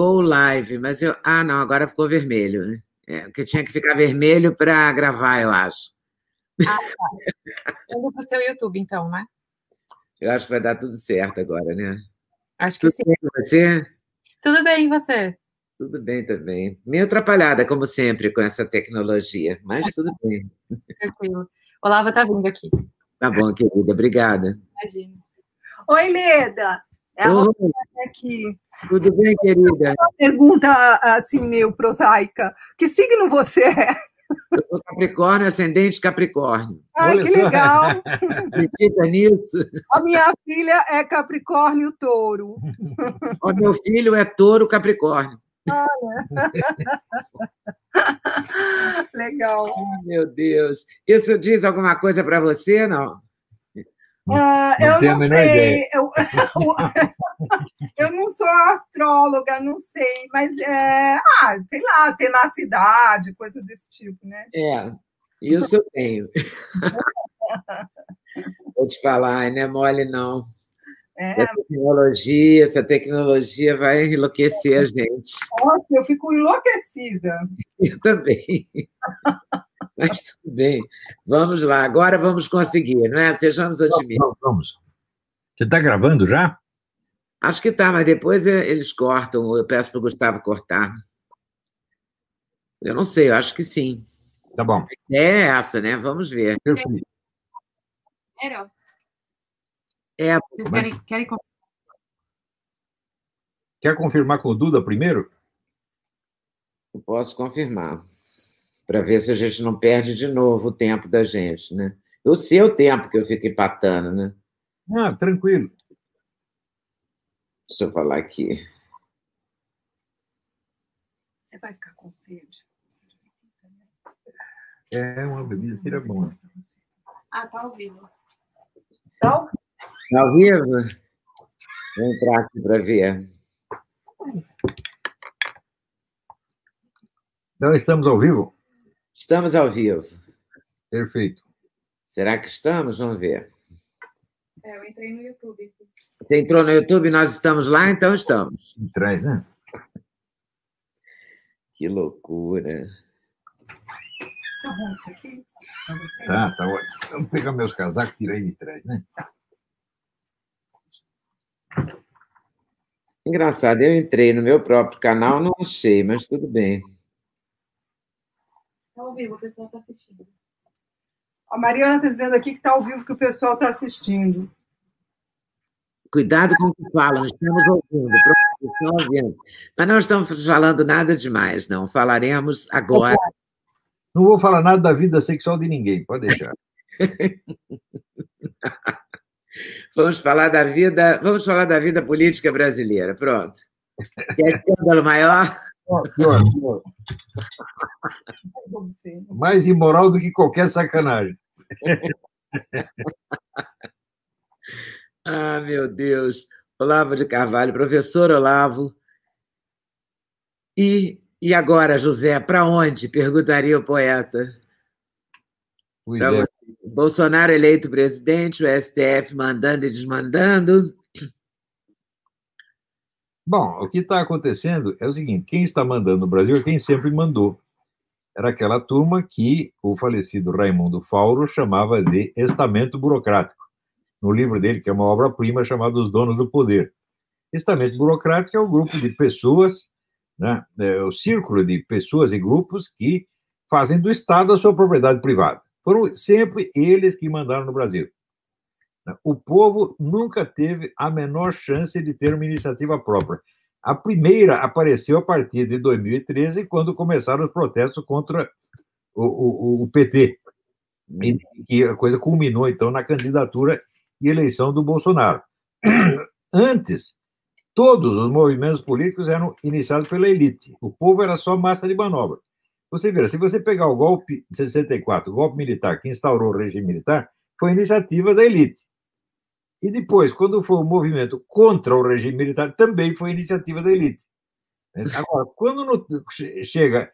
Go live, mas eu. Ah, não, agora ficou vermelho. Né? É, porque tinha que ficar vermelho para gravar, eu acho. Ah, tá. Indo para o seu YouTube, então, né? Eu acho que vai dar tudo certo agora, né? Acho que tudo sim. Bem com você? Tudo bem, e você? Tudo bem também. Meio atrapalhada, como sempre, com essa tecnologia, mas tudo bem. Tranquilo. Olava tá vindo aqui. Tá bom, querida. Obrigada. Imagina. Oi, Leda. É. Tudo bem, querida? Uma pergunta assim, meio prosaica. Que signo você é? Eu sou Capricórnio, ascendente Capricórnio. Ai, Olha que só. legal. Acredita nisso? A minha filha é Capricórnio Touro. O meu filho é touro Capricórnio. Legal. Meu Deus. Isso diz alguma coisa para você, não? Ah, Não eu não sei. ideia. Eu, eu não sou astróloga, não sei, mas é, ah, sei lá, tenacidade, coisa desse tipo, né? É, isso eu tenho. Vou te falar, não é mole, não. É, Essa tecnologia, essa tecnologia vai enlouquecer a gente. nossa, eu fico enlouquecida. Eu também. Mas tudo bem. Vamos lá, agora vamos conseguir, não é? Sejamos otimistas. Vamos, vamos. Você está gravando já? Acho que tá, mas depois eh, eles cortam, eu peço para o Gustavo cortar. Eu não sei, eu acho que sim. Tá bom. É essa, né? Vamos ver. Perfeito. Era, É, vocês querem, querem com- Quer confirmar com o Duda primeiro? eu posso confirmar. Para ver se a gente não perde de novo o tempo da gente, né? O seu tempo que eu fico empatando, né? Ah, tranquilo. Deixa eu falar aqui. Você vai ficar com sede? É uma bebida seria bom. Ah, tá ao vivo. Então, Tá ao vivo? Vou entrar aqui para ver. Então, estamos ao vivo? Estamos ao vivo. Perfeito. Será que estamos? Vamos ver. É, eu entrei no YouTube. Você entrou no YouTube, nós estamos lá, então estamos. Em trás, né? Que loucura. tá bom isso aqui? Tá, tá ótimo. Vamos pegar meus casacos e tirar aí de trás, né? Engraçado, eu entrei no meu próprio canal, não achei, mas tudo bem. Tá ao vivo, o pessoal tá assistindo. A Mariana está dizendo aqui que está ao vivo que o pessoal está assistindo. Cuidado com o que falam, estamos ouvindo, pronto, estão ouvindo. Mas não estamos falando nada demais, não. Falaremos agora. Não vou falar nada da vida sexual de ninguém, pode deixar. Vamos falar da vida, vamos falar da vida política brasileira. Pronto. Quer escândalo maior? Pior, pior. Mais imoral do que qualquer sacanagem. Ah, meu Deus. Olavo de Carvalho, professor Olavo. E, e agora, José, para onde? Perguntaria o poeta. É. Bolsonaro eleito presidente, o STF mandando e desmandando. Bom, o que está acontecendo é o seguinte: quem está mandando no Brasil é quem sempre mandou. Era aquela turma que o falecido Raimundo Fauro chamava de estamento burocrático. No livro dele, que é uma obra-prima chamada Os Donos do Poder. Estamento burocrático é o grupo de pessoas, né, é o círculo de pessoas e grupos que fazem do Estado a sua propriedade privada. Foram sempre eles que mandaram no Brasil. O povo nunca teve a menor chance de ter uma iniciativa própria. A primeira apareceu a partir de 2013, quando começaram os protestos contra o, o, o PT. E, e a coisa culminou, então, na candidatura e eleição do Bolsonaro. Antes, todos os movimentos políticos eram iniciados pela elite. O povo era só massa de manobra. Você vê, se você pegar o golpe de 64, o golpe militar que instaurou o regime militar, foi iniciativa da elite. E depois, quando foi o movimento contra o regime militar, também foi iniciativa da elite. Agora, quando no, chega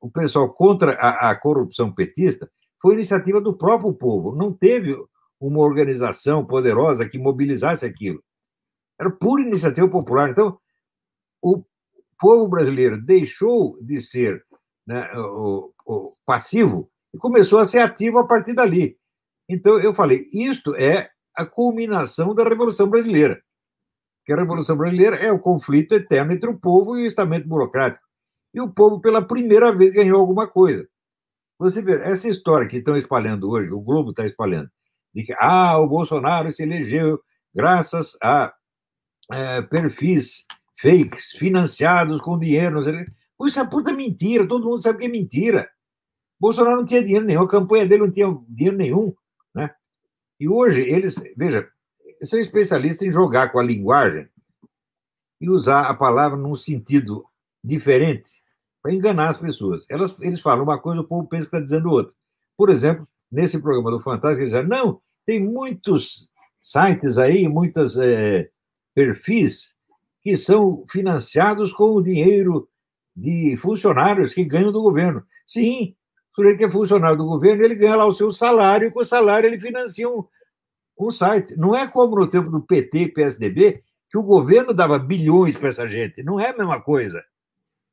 o pessoal contra a, a, corrupção petista, foi iniciativa do próprio povo. Não teve uma organização poderosa que mobilizasse aquilo. Era pura iniciativa popular. Então, o povo brasileiro deixou de ser né, o, o passivo e começou a ser ativo a partir dali. Então, eu falei, isto é a culminação da Revolução Brasileira. Que a Revolução Brasileira é o conflito eterno entre o povo e o estamento burocrático. E o povo, pela primeira vez, ganhou alguma coisa. Você vê, essa história que estão espalhando hoje, o Globo está espalhando, de que ah, o Bolsonaro se elegeu graças a é, perfis fakes financiados com dinheiro. Isso é puta mentira, todo mundo sabe que é mentira. Bolsonaro não tinha dinheiro nenhum, a campanha dele não tinha dinheiro nenhum. E hoje eles, veja, são especialistas em jogar com a linguagem e usar a palavra num sentido diferente para enganar as pessoas. Elas, eles falam uma coisa, o povo pensa que está dizendo outra. Por exemplo, nesse programa do Fantástico, eles dizem, não, tem muitos sites aí, muitos é, perfis que são financiados com o dinheiro de funcionários que ganham do governo. Sim, sujeito que é funcionário do governo, ele ganha lá o seu salário, e com o salário ele financia um, um site. Não é como no tempo do PT e PSDB, que o governo dava bilhões para essa gente. Não é a mesma coisa.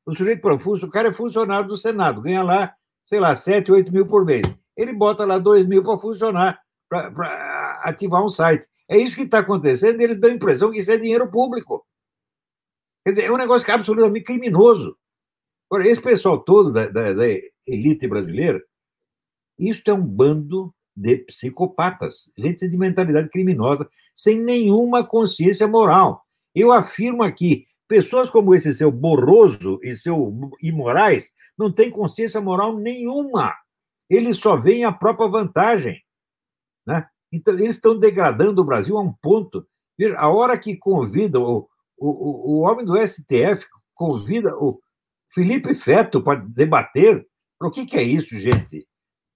O sujeito profuso, o cara é funcionário do Senado, ganha lá, sei lá, 7, 8 mil por mês. Ele bota lá 2 mil para funcionar, para ativar um site. É isso que está acontecendo, eles dão a impressão que isso é dinheiro público. Quer dizer, é um negócio que é absolutamente criminoso. Agora, esse pessoal todo da, da, da elite brasileira, isso é um bando de psicopatas, gente de mentalidade criminosa, sem nenhuma consciência moral. Eu afirmo aqui, pessoas como esse seu Borroso e seu Imorais não têm consciência moral nenhuma. Eles só veem a própria vantagem. Né? Então, eles estão degradando o Brasil a um ponto. Veja, a hora que convidam o, o, o homem do STF, convida o Felipe Feto para debater. O que, que é isso, gente?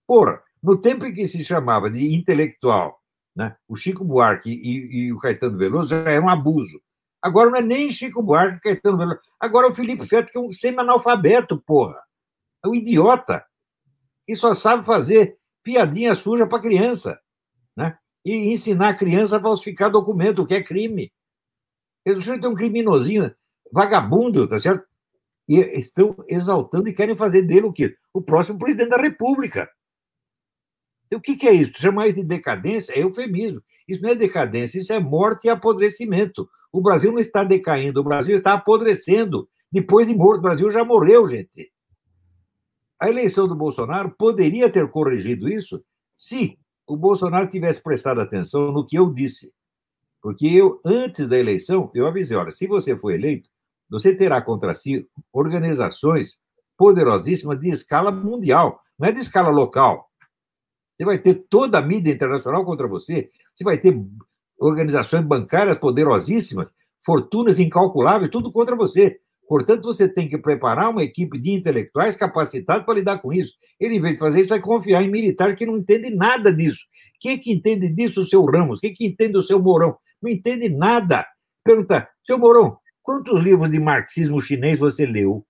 Porra, no tempo em que se chamava de intelectual, né, o Chico Buarque e, e o Caetano Veloso já era um abuso. Agora não é nem Chico Buarque Caetano Veloso. Agora é o Felipe Feto, que é um semi-analfabeto, porra. É um idiota. E só sabe fazer piadinha suja para criança. Né? E ensinar a criança a falsificar documento, o que é crime. O senhor tem um criminosinho, vagabundo, tá certo? E estão exaltando e querem fazer dele o quê? O próximo presidente da República. O que, que é isso? Chamar isso de decadência é eufemismo. Isso não é decadência, isso é morte e apodrecimento. O Brasil não está decaindo, o Brasil está apodrecendo. Depois de morto, o Brasil já morreu, gente. A eleição do Bolsonaro poderia ter corrigido isso se o Bolsonaro tivesse prestado atenção no que eu disse. Porque eu, antes da eleição, eu avisei: olha, se você for eleito, você terá contra si organizações poderosíssimas de escala mundial, não é de escala local. Você vai ter toda a mídia internacional contra você, você vai ter organizações bancárias poderosíssimas, fortunas incalculáveis, tudo contra você. Portanto, você tem que preparar uma equipe de intelectuais capacitados para lidar com isso. Ele, em vez de fazer isso, vai confiar em militar que não entende nada disso. Quem que entende disso, o seu Ramos? Quem que entende o seu Mourão? Não entende nada. Pergunta, seu Mourão, quantos livros de marxismo chinês você leu?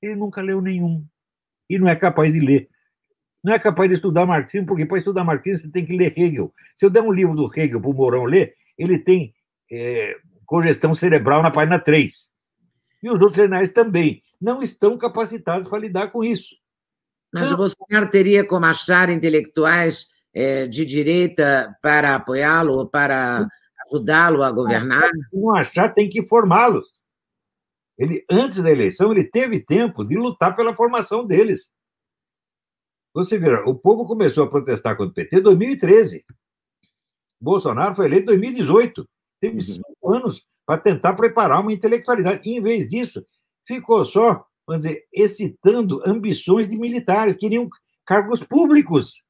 Ele nunca leu nenhum. E não é capaz de ler. Não é capaz de estudar marxismo, porque para estudar marxismo você tem que ler Hegel. Se eu der um livro do Hegel para o Mourão ler, ele tem é, congestão cerebral na página 3. E os outros jornais também. Não estão capacitados para lidar com isso. Mas então, o Bolsonaro teria como achar intelectuais é, de direita para apoiá-lo ou para ajudá-lo a governar? Se não achar, tem que formá-los. Ele, antes da eleição, ele teve tempo de lutar pela formação deles. Você vê, o povo começou a protestar contra o PT em 2013. Bolsonaro foi eleito em 2018. Teve uhum. cinco anos para tentar preparar uma intelectualidade. E, em vez disso, ficou só, vamos dizer, excitando ambições de militares, queriam cargos públicos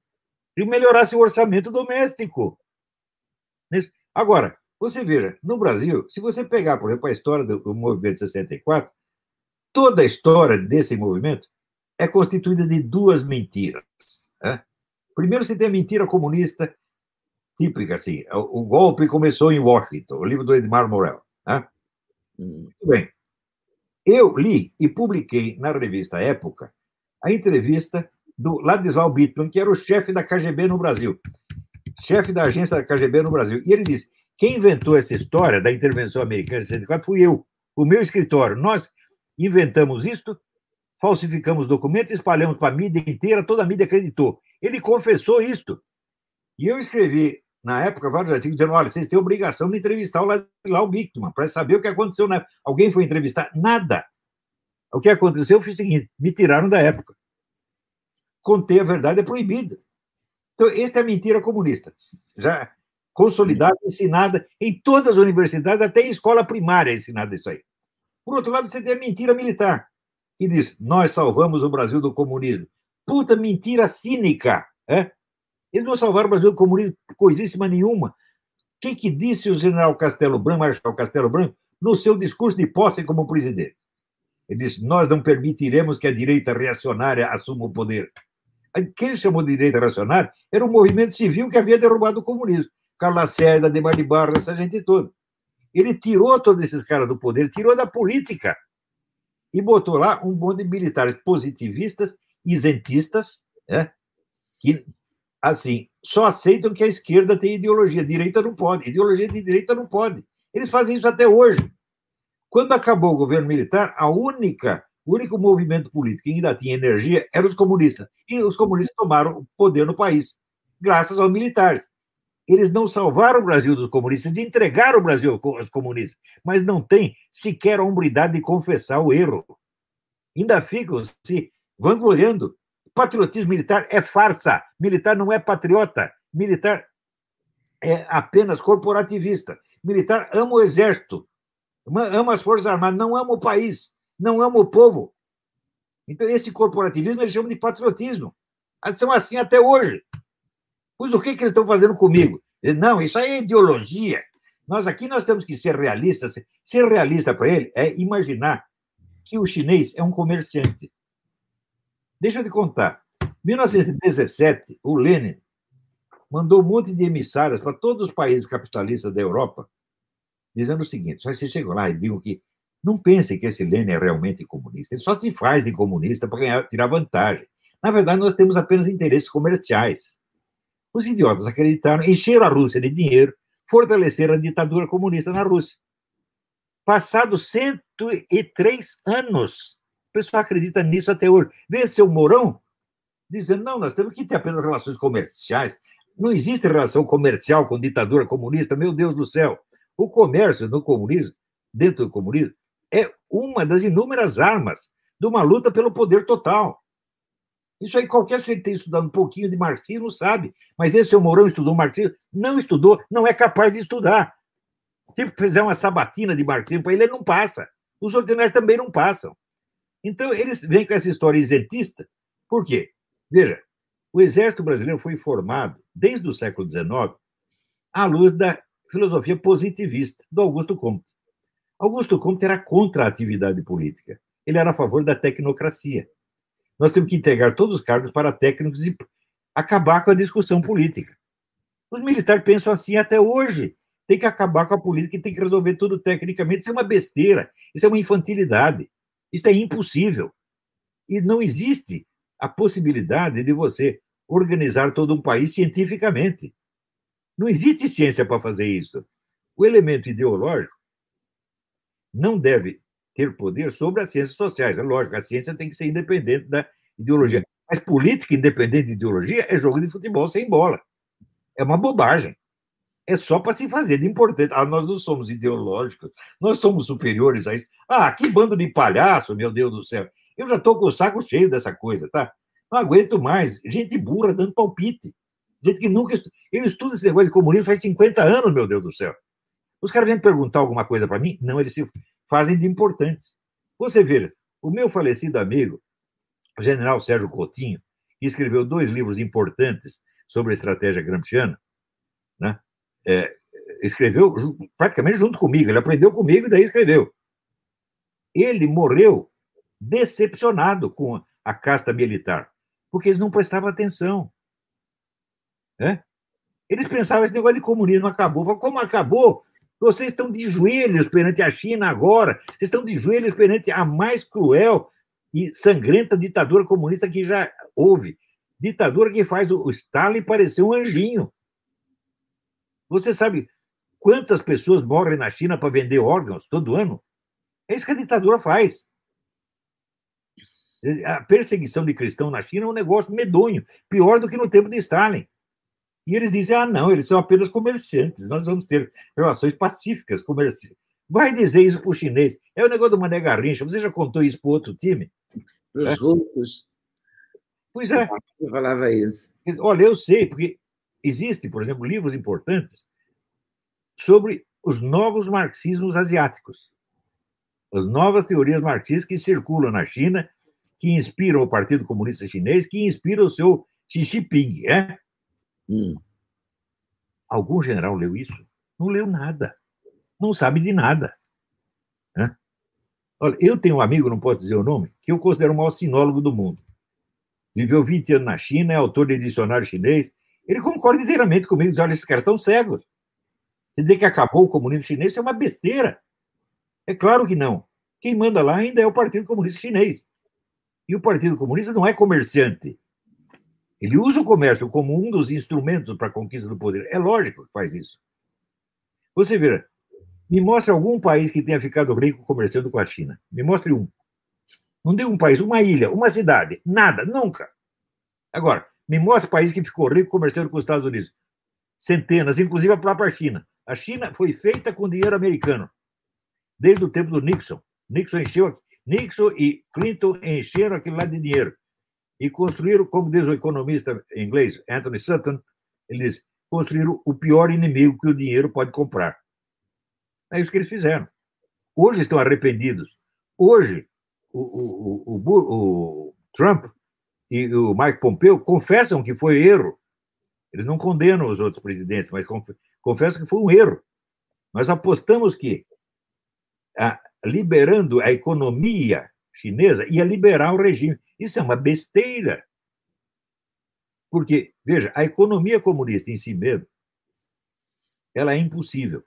e melhorar seu orçamento doméstico. Agora, você veja, no Brasil, se você pegar, por exemplo, a história do movimento 64, toda a história desse movimento é constituída de duas mentiras. Né? Primeiro, você tem a mentira comunista típica, assim. O, golpe começou em Washington, o livro do Edmar Morel. Né? Muito bem. Eu li e publiquei na revista Época a entrevista do Ladislau Bittman, que era o chefe da KGB no Brasil chefe da agência da KGB no Brasil. E ele disse: quem inventou essa história da intervenção americana em 64 fui eu, o meu escritório. Nós inventamos isto, falsificamos documentos, espalhamos para a mídia inteira, toda a mídia acreditou. Ele confessou isto. E eu escrevi, na época, vários artigos dizendo: olha, vocês têm obrigação de entrevistar o Ladislau Bickman para saber o que aconteceu. Na... Alguém foi entrevistar? Nada. O que aconteceu foi o seguinte: me tiraram da época. Conter a verdade é proibida. Então, esta é a mentira comunista. Já consolidada, ensinada em todas as universidades, até em escola primária é ensinada isso aí. Por outro lado, você tem a mentira militar, que diz: nós salvamos o Brasil do comunismo. Puta mentira cínica. É? Eles não salvaram o Brasil do comunismo coisíssima nenhuma. O que, que disse o general Castelo Branco, Marechal Castelo Branco, no seu discurso de posse como presidente? Ele disse: Nós não permitiremos que a direita reacionária assuma o poder. Quem ele chamou de direita reacionária era o movimento civil que havia derrubado o comunismo. Carlos Lacerda, Demar de Barros, essa gente toda. Ele tirou todos esses caras do poder, tirou da política e botou lá um monte de militares positivistas, isentistas, né, que, assim, só aceitam que a esquerda tem ideologia, direita não pode, ideologia de direita não pode. Eles fazem isso até hoje. Quando acabou o governo militar, a única, o único movimento político que ainda tinha energia eram os comunistas. E os comunistas tomaram o poder no país, graças aos militares. Eles não salvaram o Brasil dos comunistas, entregaram o Brasil aos comunistas, mas não têm sequer a hombridade de confessar o erro. Ainda ficam se vangloriando. Patriotismo militar é farsa. Militar não é patriota. Militar é apenas corporativista. Militar ama o exército, ama as Forças Armadas, não ama o país, não ama o povo. Então, esse corporativismo eles chamam de patriotismo. São assim até hoje. Pois o que, que eles estão fazendo comigo? Eles, não, isso aí é ideologia. Nós aqui nós temos que ser realistas. Ser realista para ele é imaginar que o chinês é um comerciante. Deixa eu te contar. Em 1917, o Lenin mandou um monte de emissários para todos os países capitalistas da Europa dizendo o seguinte: só você chegam lá e digam que não pensem que esse Lênin é realmente comunista. Ele só se faz de comunista para tirar vantagem. Na verdade, nós temos apenas interesses comerciais. Os idiotas acreditaram, encheram a Rússia de dinheiro, fortaleceram a ditadura comunista na Rússia. Passados 103 anos, o pessoal acredita nisso até hoje. Vê seu Mourão dizendo: não, nós temos que ter apenas relações comerciais. Não existe relação comercial com ditadura comunista, meu Deus do céu. O comércio no comunismo, dentro do comunismo, é uma das inúmeras armas de uma luta pelo poder total. Isso aí qualquer sujeito que tenha estudado um pouquinho de marxismo sabe. Mas esse seu Mourão estudou marxismo? Não estudou, não é capaz de estudar. Se fizer uma sabatina de marxismo para ele, ele não passa. Os ordinários também não passam. Então, eles vêm com essa história isentista. Por quê? Veja, o exército brasileiro foi formado, desde o século XIX, à luz da filosofia positivista do Augusto Comte. Augusto Comte era contra a atividade política. Ele era a favor da tecnocracia. Nós temos que integrar todos os cargos para técnicos e acabar com a discussão política. Os militares pensam assim até hoje. Tem que acabar com a política e tem que resolver tudo tecnicamente. Isso é uma besteira. Isso é uma infantilidade. Isso é impossível. E não existe a possibilidade de você organizar todo um país cientificamente. Não existe ciência para fazer isso. O elemento ideológico não deve ter poder sobre as ciências sociais. É lógico, a ciência tem que ser independente da ideologia. Mas política independente de ideologia é jogo de futebol sem bola. É uma bobagem. É só para se fazer de importante. Ah, nós não somos ideológicos, nós somos superiores a isso. Ah, que bando de palhaço, meu Deus do céu. Eu já estou com o saco cheio dessa coisa, tá? Não aguento mais. Gente burra dando palpite. Gente que nunca. Eu estudo esse negócio de comunismo faz 50 anos, meu Deus do céu. Os caras vêm perguntar alguma coisa para mim? Não, eles se fazem de importantes. Você veja, o meu falecido amigo, o general Sérgio Coutinho, que escreveu dois livros importantes sobre a estratégia gramsciana, né? É, escreveu praticamente junto comigo, ele aprendeu comigo e daí escreveu. Ele morreu decepcionado com a casta militar, porque eles não prestavam atenção. Né? Eles pensavam esse negócio de comunismo acabou. como acabou? Vocês estão de joelhos perante a China agora. Vocês estão de joelhos perante a mais cruel e sangrenta ditadura comunista que já houve. Ditadura que faz o Stalin parecer um anjinho. Você sabe quantas pessoas morrem na China para vender órgãos todo ano? É isso que a ditadura faz. A perseguição de cristão na China é um negócio medonho, pior do que no tempo de Stalin. E eles dizem: ah, não, eles são apenas comerciantes, nós vamos ter relações pacíficas, comerciais. Vai dizer isso para o chinês. É o negócio do Mané Garrincha. Você já contou isso para outro time? Para os é? russos. Pois é. Eu falava isso. Olha, eu sei, porque existem, por exemplo, livros importantes sobre os novos marxismos asiáticos. As novas teorias marxistas que circulam na China, que inspiram o Partido Comunista Chinês, que inspiram o seu Xi Jinping. É? Hum. Algum general leu isso? Não leu nada. Não sabe de nada. É? Olha, eu tenho um amigo, não posso dizer o nome, que eu considero o maior sinólogo do mundo. Viveu 20 anos na China, é autor de dicionário chinês. Ele concorda inteiramente comigo, diz, olha, esses caras estão cegos. Você dizer que acabou o comunismo chinês, é uma besteira. É claro que não. Quem manda lá ainda é o Partido Comunista Chinês. E o Partido Comunista não é comerciante. Ele usa o comércio como um dos instrumentos para a conquista do poder. É lógico que faz isso. Você vê, me mostre algum país que tenha ficado rico comerciando com a China. Me mostre um. Não deu um país, uma ilha, uma cidade. Nada, nunca. Agora, me mostre um país que ficou rico comerciando com os Estados Unidos. Centenas, inclusive a própria China. A China foi feita com dinheiro americano, desde o tempo do Nixon. Nixon encheu, Nixon e Clinton encheram aquilo lá de dinheiro e construíram, como diz o economista inglês Anthony Sutton, eles construíram o pior inimigo que o dinheiro pode comprar. É isso que eles fizeram. Hoje estão arrependidos. Hoje, o, o, o, o Trump e o Mike Pompeo confessam que foi erro. Eles não condenam os outros presidentes, mas confessam que foi um erro. Nós apostamos que, a, liberando a economia chinesa, ia liberar o regime. Isso é uma besteira. Porque, veja, a economia comunista em si mesmo, ela é impossível.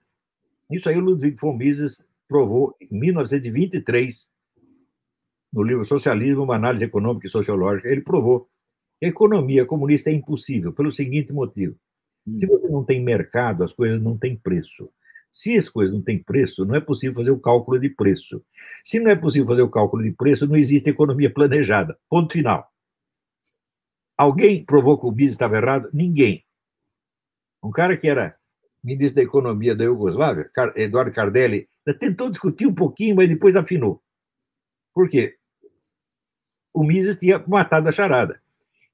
Isso aí o Ludwig von Mises provou em 1923, no livro Socialismo, uma análise econômica e sociológica, ele provou que a economia comunista é impossível pelo seguinte motivo. Se hum. você não tem mercado, as coisas não têm preço. Se as coisas não têm preço, não é possível fazer o cálculo de preço. Se não é possível fazer o cálculo de preço, não existe economia planejada. Ponto final. Alguém provou que o Mises estava errado? Ninguém. Um cara que era ministro da Economia da Iugoslávia, Eduardo Cardelli, tentou discutir um pouquinho, mas depois afinou. Por quê? O Mises tinha matado a charada.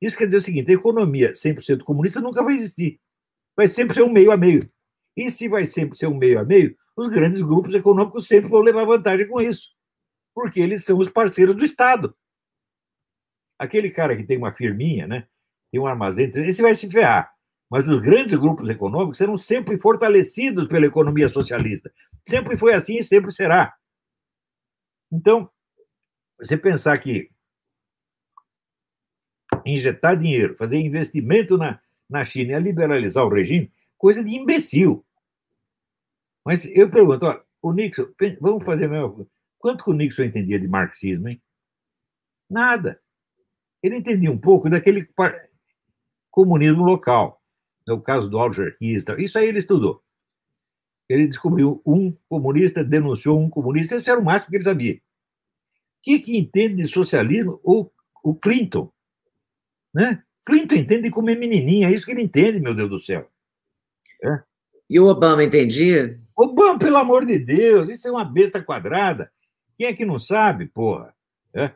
Isso quer dizer o seguinte: a economia 100% comunista nunca vai existir. Vai sempre ser um meio a meio. E se vai sempre ser um meio a meio, os grandes grupos econômicos sempre vão levar vantagem com isso, porque eles são os parceiros do Estado. Aquele cara que tem uma firminha, né, tem um armazém, esse vai se ferrar. Mas os grandes grupos econômicos serão sempre fortalecidos pela economia socialista. Sempre foi assim e sempre será. Então, você pensar que injetar dinheiro, fazer investimento na, na China e liberalizar o regime, coisa de imbecil. Mas eu pergunto, ó, o Nixon, vamos fazer a mesma coisa. Quanto que o Nixon entendia de marxismo, hein? Nada. Ele entendia um pouco daquele comunismo local. É o caso do autarquista. Isso aí ele estudou. Ele descobriu um comunista, denunciou um comunista, isso era o máximo que ele sabia. O que, que entende de socialismo? O, o Clinton. Né? Clinton entende de comer menininha, é isso que ele entende, meu Deus do céu. É. E o Obama entendia? Obama, pelo amor de Deus, isso é uma besta quadrada. Quem é que não sabe, porra? É.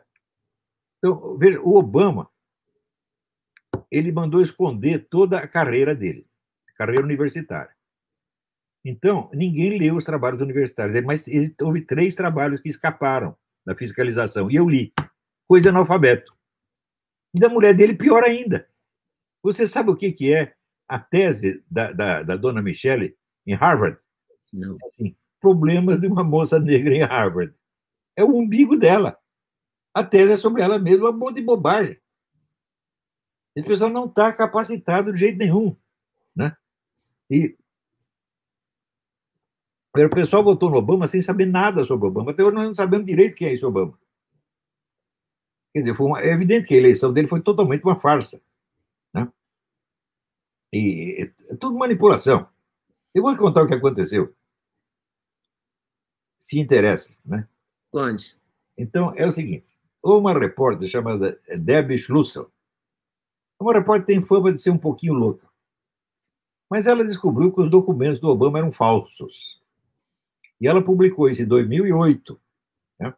Então, veja, o Obama, ele mandou esconder toda a carreira dele, carreira universitária. Então, ninguém leu os trabalhos universitários, mas houve três trabalhos que escaparam da fiscalização, e eu li. Coisa de analfabeto. E da mulher dele, pior ainda. Você sabe o que, que é a tese da, da, da dona Michelle em Harvard. Não. Assim, problemas de uma moça negra em Harvard. É o umbigo dela. A tese é sobre ela mesma, um monte de bobagem. Esse pessoal não está capacitado de jeito nenhum. Né? E o pessoal votou no Obama sem saber nada sobre o Obama. Até hoje nós não sabemos direito quem é esse Obama. Quer dizer, uma, é evidente que a eleição dele foi totalmente uma farsa. E é tudo manipulação. Eu vou te contar o que aconteceu. Se interessa, né? Conte. Então, é o seguinte: uma repórter chamada Debbie Schlussel. Uma repórter tem fama de ser um pouquinho louca. Mas ela descobriu que os documentos do Obama eram falsos. E ela publicou isso em 2008. Né?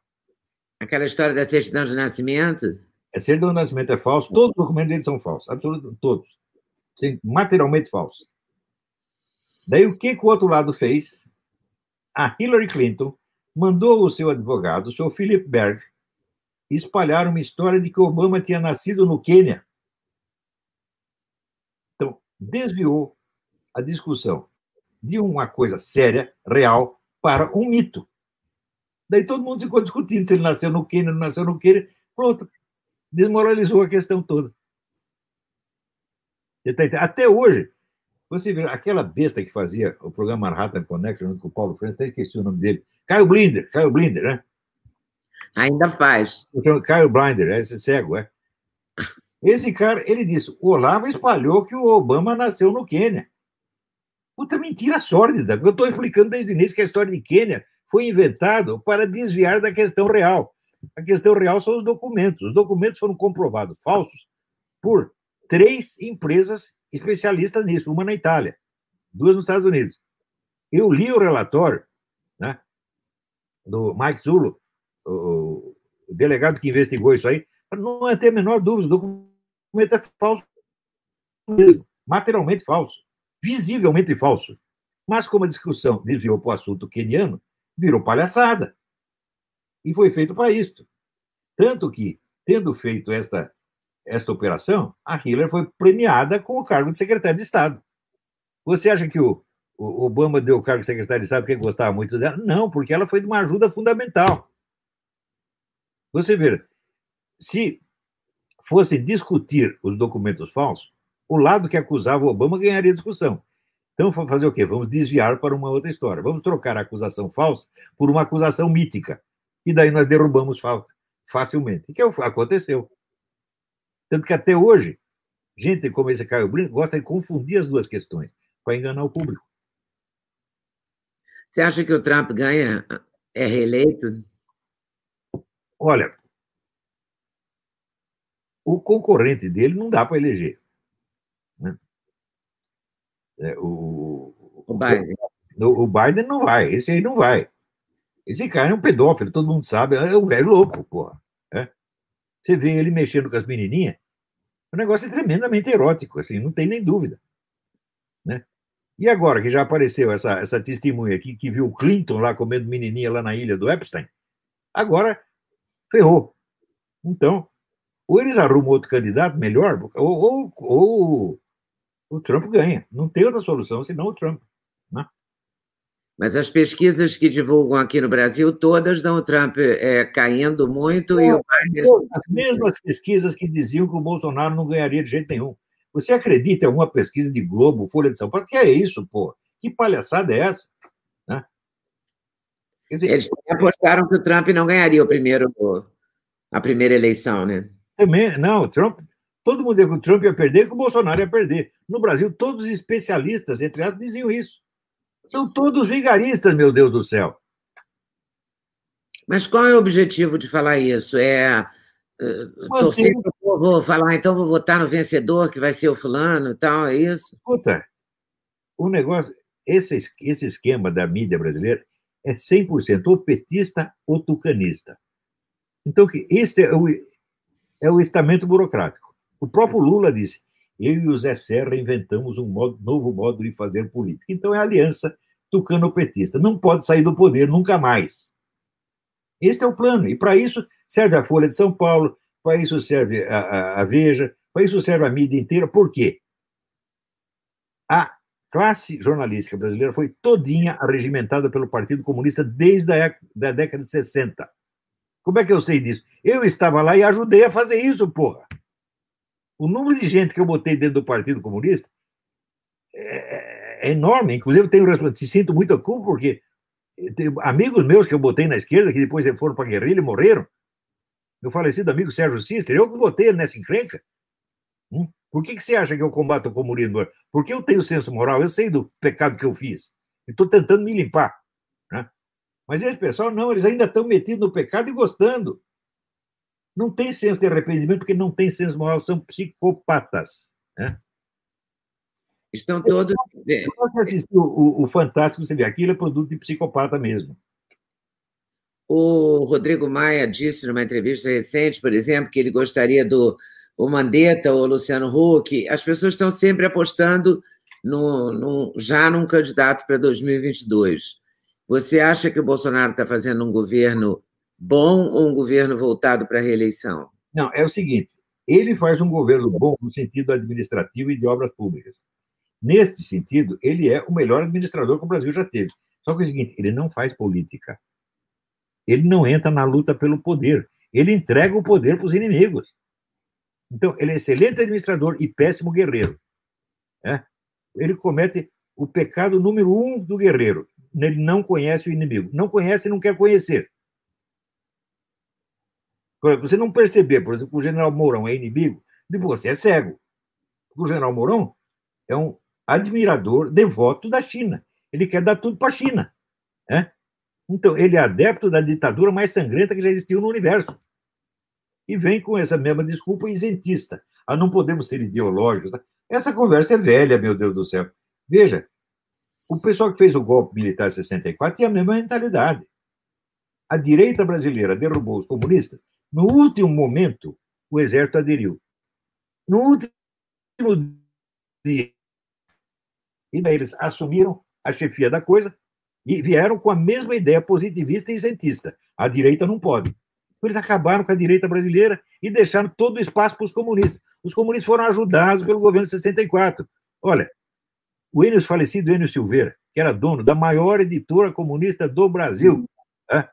Aquela história da certidão de nascimento? A certidão de nascimento é falso, todos os documentos dele são falsos, absolutamente todos. Materialmente falsos. Daí o que, que o outro lado fez? A Hillary Clinton mandou o seu advogado, o seu Philip Berg, espalhar uma história de que Obama tinha nascido no Quênia. Então, desviou a discussão de uma coisa séria, real, para um mito. Daí todo mundo ficou discutindo se ele nasceu no Quênia, não nasceu no Quênia. Pronto, desmoralizou a questão toda. Tá até hoje, você vê aquela besta que fazia o programa Manhattan Connection junto com o Paulo França, até esqueci o nome dele. Caio Blinder, Caio Blinder, né? Ainda faz. Caio Blinder, é esse cego, é. Esse cara, ele disse: o Olavo espalhou que o Obama nasceu no Quênia. Puta mentira sórdida, porque eu estou explicando desde o início que a história de Quênia foi inventado para desviar da questão real. A questão real são os documentos. Os documentos foram comprovados falsos por três empresas especialistas nisso, uma na Itália, duas nos Estados Unidos. Eu li o relatório né, do Mike Zulo, o, delegado que investigou isso aí, não é ter a menor dúvida, o documento é falso mesmo, materialmente falso, visivelmente falso. Mas como a discussão desviou para o assunto queniano, virou palhaçada. E foi feito para isso. Tanto que, tendo feito esta, esta operação, a Hillary foi premiada com o cargo de secretário de Estado. Você acha que o, Obama deu o cargo de secretário de Estado porque gostava muito dela? Não, porque ela foi de uma ajuda fundamental. Você vê, se fosse discutir os documentos falsos, o lado que acusava o Obama ganharia discussão. Então, fazer o quê? Vamos desviar para uma outra história. Vamos trocar a acusação falsa por uma acusação mítica. E daí nós derrubamos facilmente. Que aconteceu. Tanto que até hoje, gente como esse Caio Brinco gosta de confundir as duas questões para enganar o público. Você acha que o Trump ganha, é reeleito? Olha, o concorrente dele não dá para eleger. Né? É, o, o, Biden. O, o, Biden não vai, esse aí não vai. Esse cara é um pedófilo, todo mundo sabe, é um velho louco, porra. Você vê ele mexendo com as menininhas, o negócio é tremendamente erótico, assim, não tem nem dúvida. Né? E agora que já apareceu essa, essa testemunha aqui que viu o Clinton lá comendo menininha lá na ilha do Epstein, agora ferrou. Então, ou eles arrumam outro candidato melhor, ou, ou, ou o Trump ganha. Não tem outra solução senão o Trump. Né? Mas as pesquisas que divulgam aqui no Brasil, todas dão o Trump é, caindo muito é, e o Biden... As mesmas pesquisas que diziam que o Bolsonaro não ganharia de jeito nenhum. Você acredita em alguma pesquisa de Globo, Folha de São Paulo? Que é isso, pô? Que palhaçada é essa? Dizer, Eles apostaram que o Trump não ganharia o primeiro, a primeira eleição, né? Também, não, o Trump, todo mundo dizia que o Trump ia perder, que o Bolsonaro ia perder. No Brasil, todos os especialistas, entre aspas, diziam isso. São todos vigaristas, meu Deus do céu. Mas qual é o objetivo de falar isso? É uh, torcer para o povo falar, então vou votar no vencedor, que vai ser o fulano e tal, é isso? Escuta, o negócio, esse, esse esquema da mídia brasileira é 100% ou petista ou tucanista. Então, este é o, é o estamento burocrático. O próprio Lula disse: eu e o Zé Serra inventamos um modo, novo modo de fazer política. Então, é a aliança tucano-petista. Não pode sair do poder nunca mais. Este é o plano. E para isso serve a Folha de São Paulo, para isso serve a, a, a Veja, para isso serve a mídia inteira. Por quê? A classe jornalística brasileira foi todinha arregimentada pelo Partido Comunista desde a da década de 60. Como é que eu sei disso? Eu estava lá e ajudei a fazer isso, porra. O número de gente que eu botei dentro do Partido Comunista é, é enorme. Inclusive, eu tenho, te sinto muita culpa, porque amigos meus que eu botei na esquerda, que depois foram para a guerrilha e morreram. Meu falecido amigo Sérgio Sister, eu que botei nessa encrenca. Hum? Por que, que você acha que eu combato o comunismo? Porque eu tenho senso moral, eu sei do pecado que eu fiz. Estou tentando me limpar. Né? Mas esse pessoal, não, eles ainda estão metidos no pecado e gostando. Não tem senso de arrependimento porque não tem senso moral, são psicopatas. Né? Estão todos. Você assistiu o, o Fantástico, você vê aquilo é produto de psicopata mesmo. O Rodrigo Maia disse numa entrevista recente, por exemplo, que ele gostaria do o Mandetta ou o Luciano Huck. As pessoas estão sempre apostando no, no, já num candidato para 2022. Você acha que o Bolsonaro está fazendo um governo bom ou um governo voltado para a reeleição? Não, é o seguinte: ele faz um governo bom no sentido administrativo e de obras públicas. Neste sentido, ele é o melhor administrador que o Brasil já teve. Só que é o seguinte: ele não faz política. Ele não entra na luta pelo poder. Ele entrega o poder para os inimigos. Então, ele é excelente administrador e péssimo guerreiro. É? Ele comete o pecado número um do guerreiro. Ele não conhece o inimigo. Não conhece e não quer conhecer. Você não perceber, por exemplo, que o general Mourão é inimigo, você é cego. O general Mourão é um admirador, devoto da China. Ele quer dar tudo para a China. Né? Então, ele é adepto da ditadura mais sangrenta que já existiu no universo. E vem com essa mesma desculpa isentista. Ah, não podemos ser ideológicos. Essa conversa é velha, meu Deus do céu. Veja, o pessoal que fez o golpe militar em 64 tinha a mesma mentalidade. A direita brasileira derrubou os comunistas no último momento, o exército aderiu. No último dia. E daí eles assumiram a chefia da coisa e vieram com a mesma ideia positivista e isentista. A direita não pode. Eles acabaram com a direita brasileira e deixaram todo o espaço para os comunistas. Os comunistas foram ajudados pelo governo de 64. Olha, o Enio falecido Enio Silveira, que era dono da maior editora comunista do Brasil, né?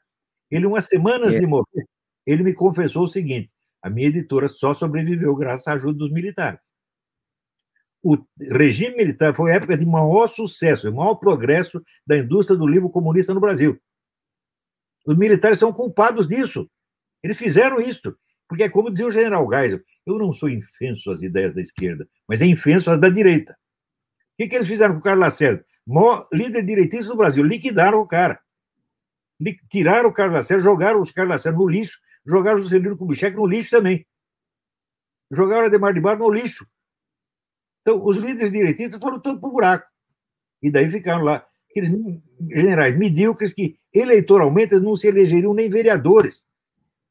ele, umas semanas é. de morrer, ele me confessou o seguinte: a minha editora só sobreviveu graças à ajuda dos militares. O regime militar foi a época de maior sucesso, maior progresso da indústria do livro comunista no Brasil. Os militares são culpados disso. Eles fizeram isso. Porque é como dizia o general Geisel, eu não sou infenso às ideias da esquerda, mas é infenso às da direita. O que, que eles fizeram com o Carlos Lacerda? Mó líder direitista do Brasil, liquidaram o cara. Tiraram o Carlos Lacerda, jogaram os Carlos Lacerda no lixo, jogaram Juscelino Kubitschek no lixo também. Jogaram Ademar de Barro no lixo. Então, os líderes direitistas foram todos para o buraco. E daí ficaram lá aqueles generais medíocres que eleitoralmente não se elegeriam nem vereadores.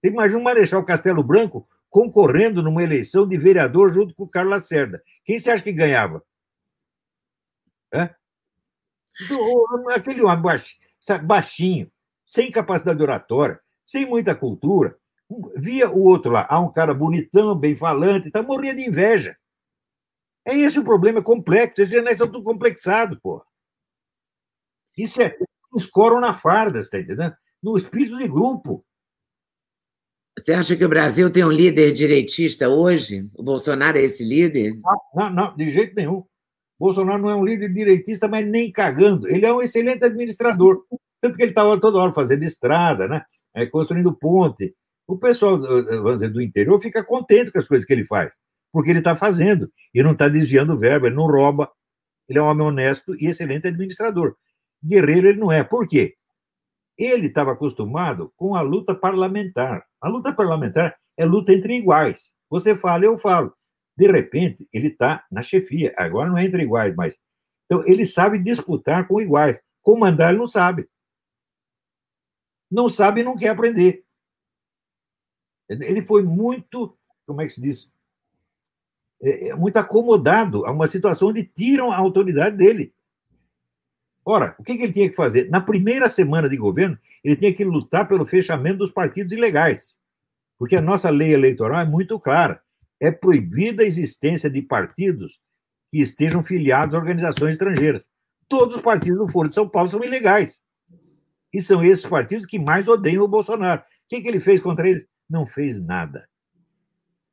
Você imagina o Marechal Castelo Branco concorrendo numa eleição de vereador junto com o Carlos Lacerda. Quem você acha que ganhava? É? Aquele homem baixinho, sem capacidade oratória, sem muita cultura, via o outro lá, há um cara bonitão, bem falante, tá morria de inveja. É esse o problema, é complexo. Esses anéis estão tudo complexados, pô. Isso é. Escoram na farda, está entendendo? No espírito de grupo. Você acha que o Brasil tem um líder direitista hoje? O Bolsonaro é esse líder? Não, não, de jeito nenhum. Bolsonaro não é um líder direitista, mas nem cagando. Ele é um excelente administrador. Tanto que ele está toda hora fazendo estrada, né? É, construindo ponte. O pessoal, eh, eh, vamos dizer, do interior fica contente com as coisas que ele faz, porque ele está fazendo e não está desviando o verbo, ele não rouba, ele é um homem honesto e excelente administrador. Guerreiro ele não é. Por quê? Ele estava acostumado com a luta parlamentar. A luta parlamentar é luta entre iguais. Você fala, eu falo. De repente, ele está na chefia. Agora não é entre iguais, mas. Então, ele sabe disputar com iguais. Comandar, ele não sabe. Não sabe e não quer aprender. Ele foi muito, como é que se diz? É, é, muito acomodado a uma situação onde tiram a autoridade dele. Ora, o que, ele tinha que fazer? Na primeira semana de governo, ele tinha que lutar pelo fechamento dos partidos ilegais. Porque a nossa lei eleitoral é muito clara. É proibida a existência de partidos que estejam filiados a organizações estrangeiras. Todos os partidos do Foro de São Paulo são ilegais. E são esses partidos que mais odeiam o Bolsonaro. O que, que ele fez contra eles? Não fez nada.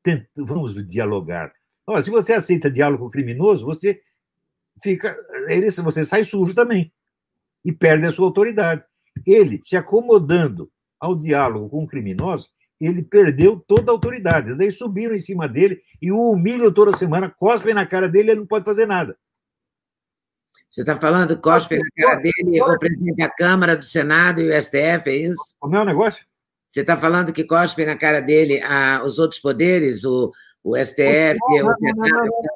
Tento, vamos dialogar. Olha, se você aceita diálogo criminoso, você fica, você sai sujo também e perde a sua autoridade. Ele se acomodando ao diálogo com criminosos, ele perdeu toda a autoridade. Daí subiram em cima dele e o humilham toda semana, cospem na cara dele, ele não pode fazer nada. Você está falando cospe na cara dele, o presidente da Câmara, do Senado e o STF, é isso? Como é o negócio? Você está falando que cospem na cara dele a, os outros poderes, o, o STF,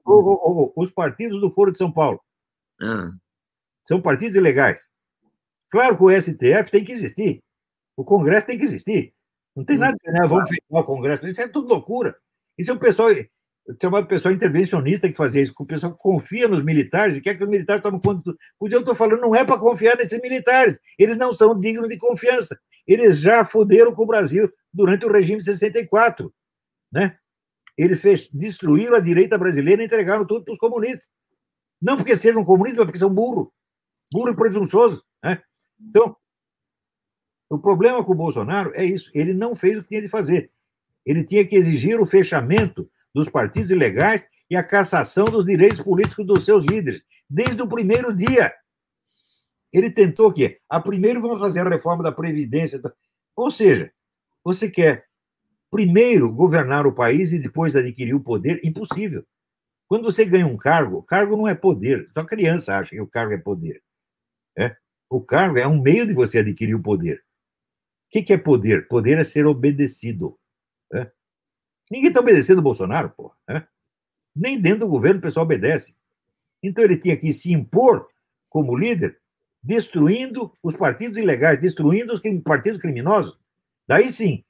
não, os partidos do Foro de São Paulo. Ah. São partidos ilegais. Claro que o STF tem que existir. O Congresso tem que existir. Não tem nada de né? vamos fechar o Congresso. Isso é tudo loucura. Isso é o pessoal, chamado pessoal intervencionista que fazia isso. O pessoal que confia nos militares e quer que os militares tomem conta. Do... O que eu estou falando não é para confiar nesses militares. Eles não são dignos de confiança. Eles já fuderam com o Brasil durante o regime 64. Né? Eles fez, destruíram a direita brasileira e entregaram tudo para os comunistas. Não porque sejam comunistas, mas porque são burro. Burro e presunçoso. Né? Então, o problema com o Bolsonaro é isso. Ele não fez o que tinha de fazer. Ele tinha que exigir o fechamento dos partidos ilegais e a cassação dos direitos políticos dos seus líderes, desde o primeiro dia. Ele tentou que, a primeiro vamos fazer a reforma da Previdência. Ou seja, você quer primeiro governar o país e depois adquirir o poder? Impossível. Quando você ganha um cargo, cargo não é poder. Só criança acha que o cargo é poder. É? O cargo é um meio de você adquirir o poder. O que é poder? Poder é ser obedecido. Né? Ninguém está obedecendo o Bolsonaro, pô. Né? Nem dentro do governo o pessoal obedece. Então ele tinha que se impor como líder, destruindo os partidos ilegais, destruindo os partidos criminosos. Daí sim,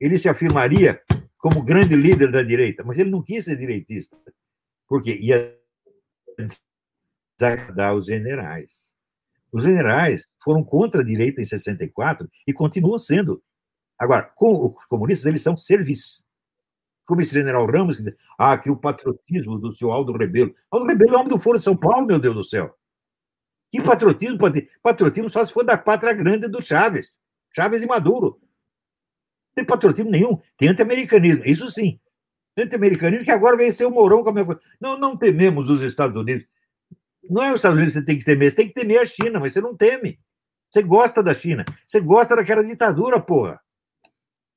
ele se afirmaria como grande líder da direita, mas ele não quis ser direitista, porque ia desagradar os generais. Os generais foram contra a direita em 64 e continuam sendo. Agora, com os comunistas, eles são serviços. Como esse general Ramos, que ah, que o patriotismo do seu Aldo Rebelo. Aldo Rebelo é homem do Foro de São Paulo, meu Deus do céu. Que patriotismo pode ter? Patriotismo só se for da pátria grande do Chaves. Chaves e Maduro. Não tem patriotismo nenhum. Tem anti-americanismo, isso sim. Anti-americanismo que agora vem ser o Mourão com a minha coisa. Não, não tememos os Estados Unidos. Não é os Estados Unidos que você tem que temer, você tem que temer a China, mas você não teme. Você gosta da China. Você gosta daquela ditadura, porra.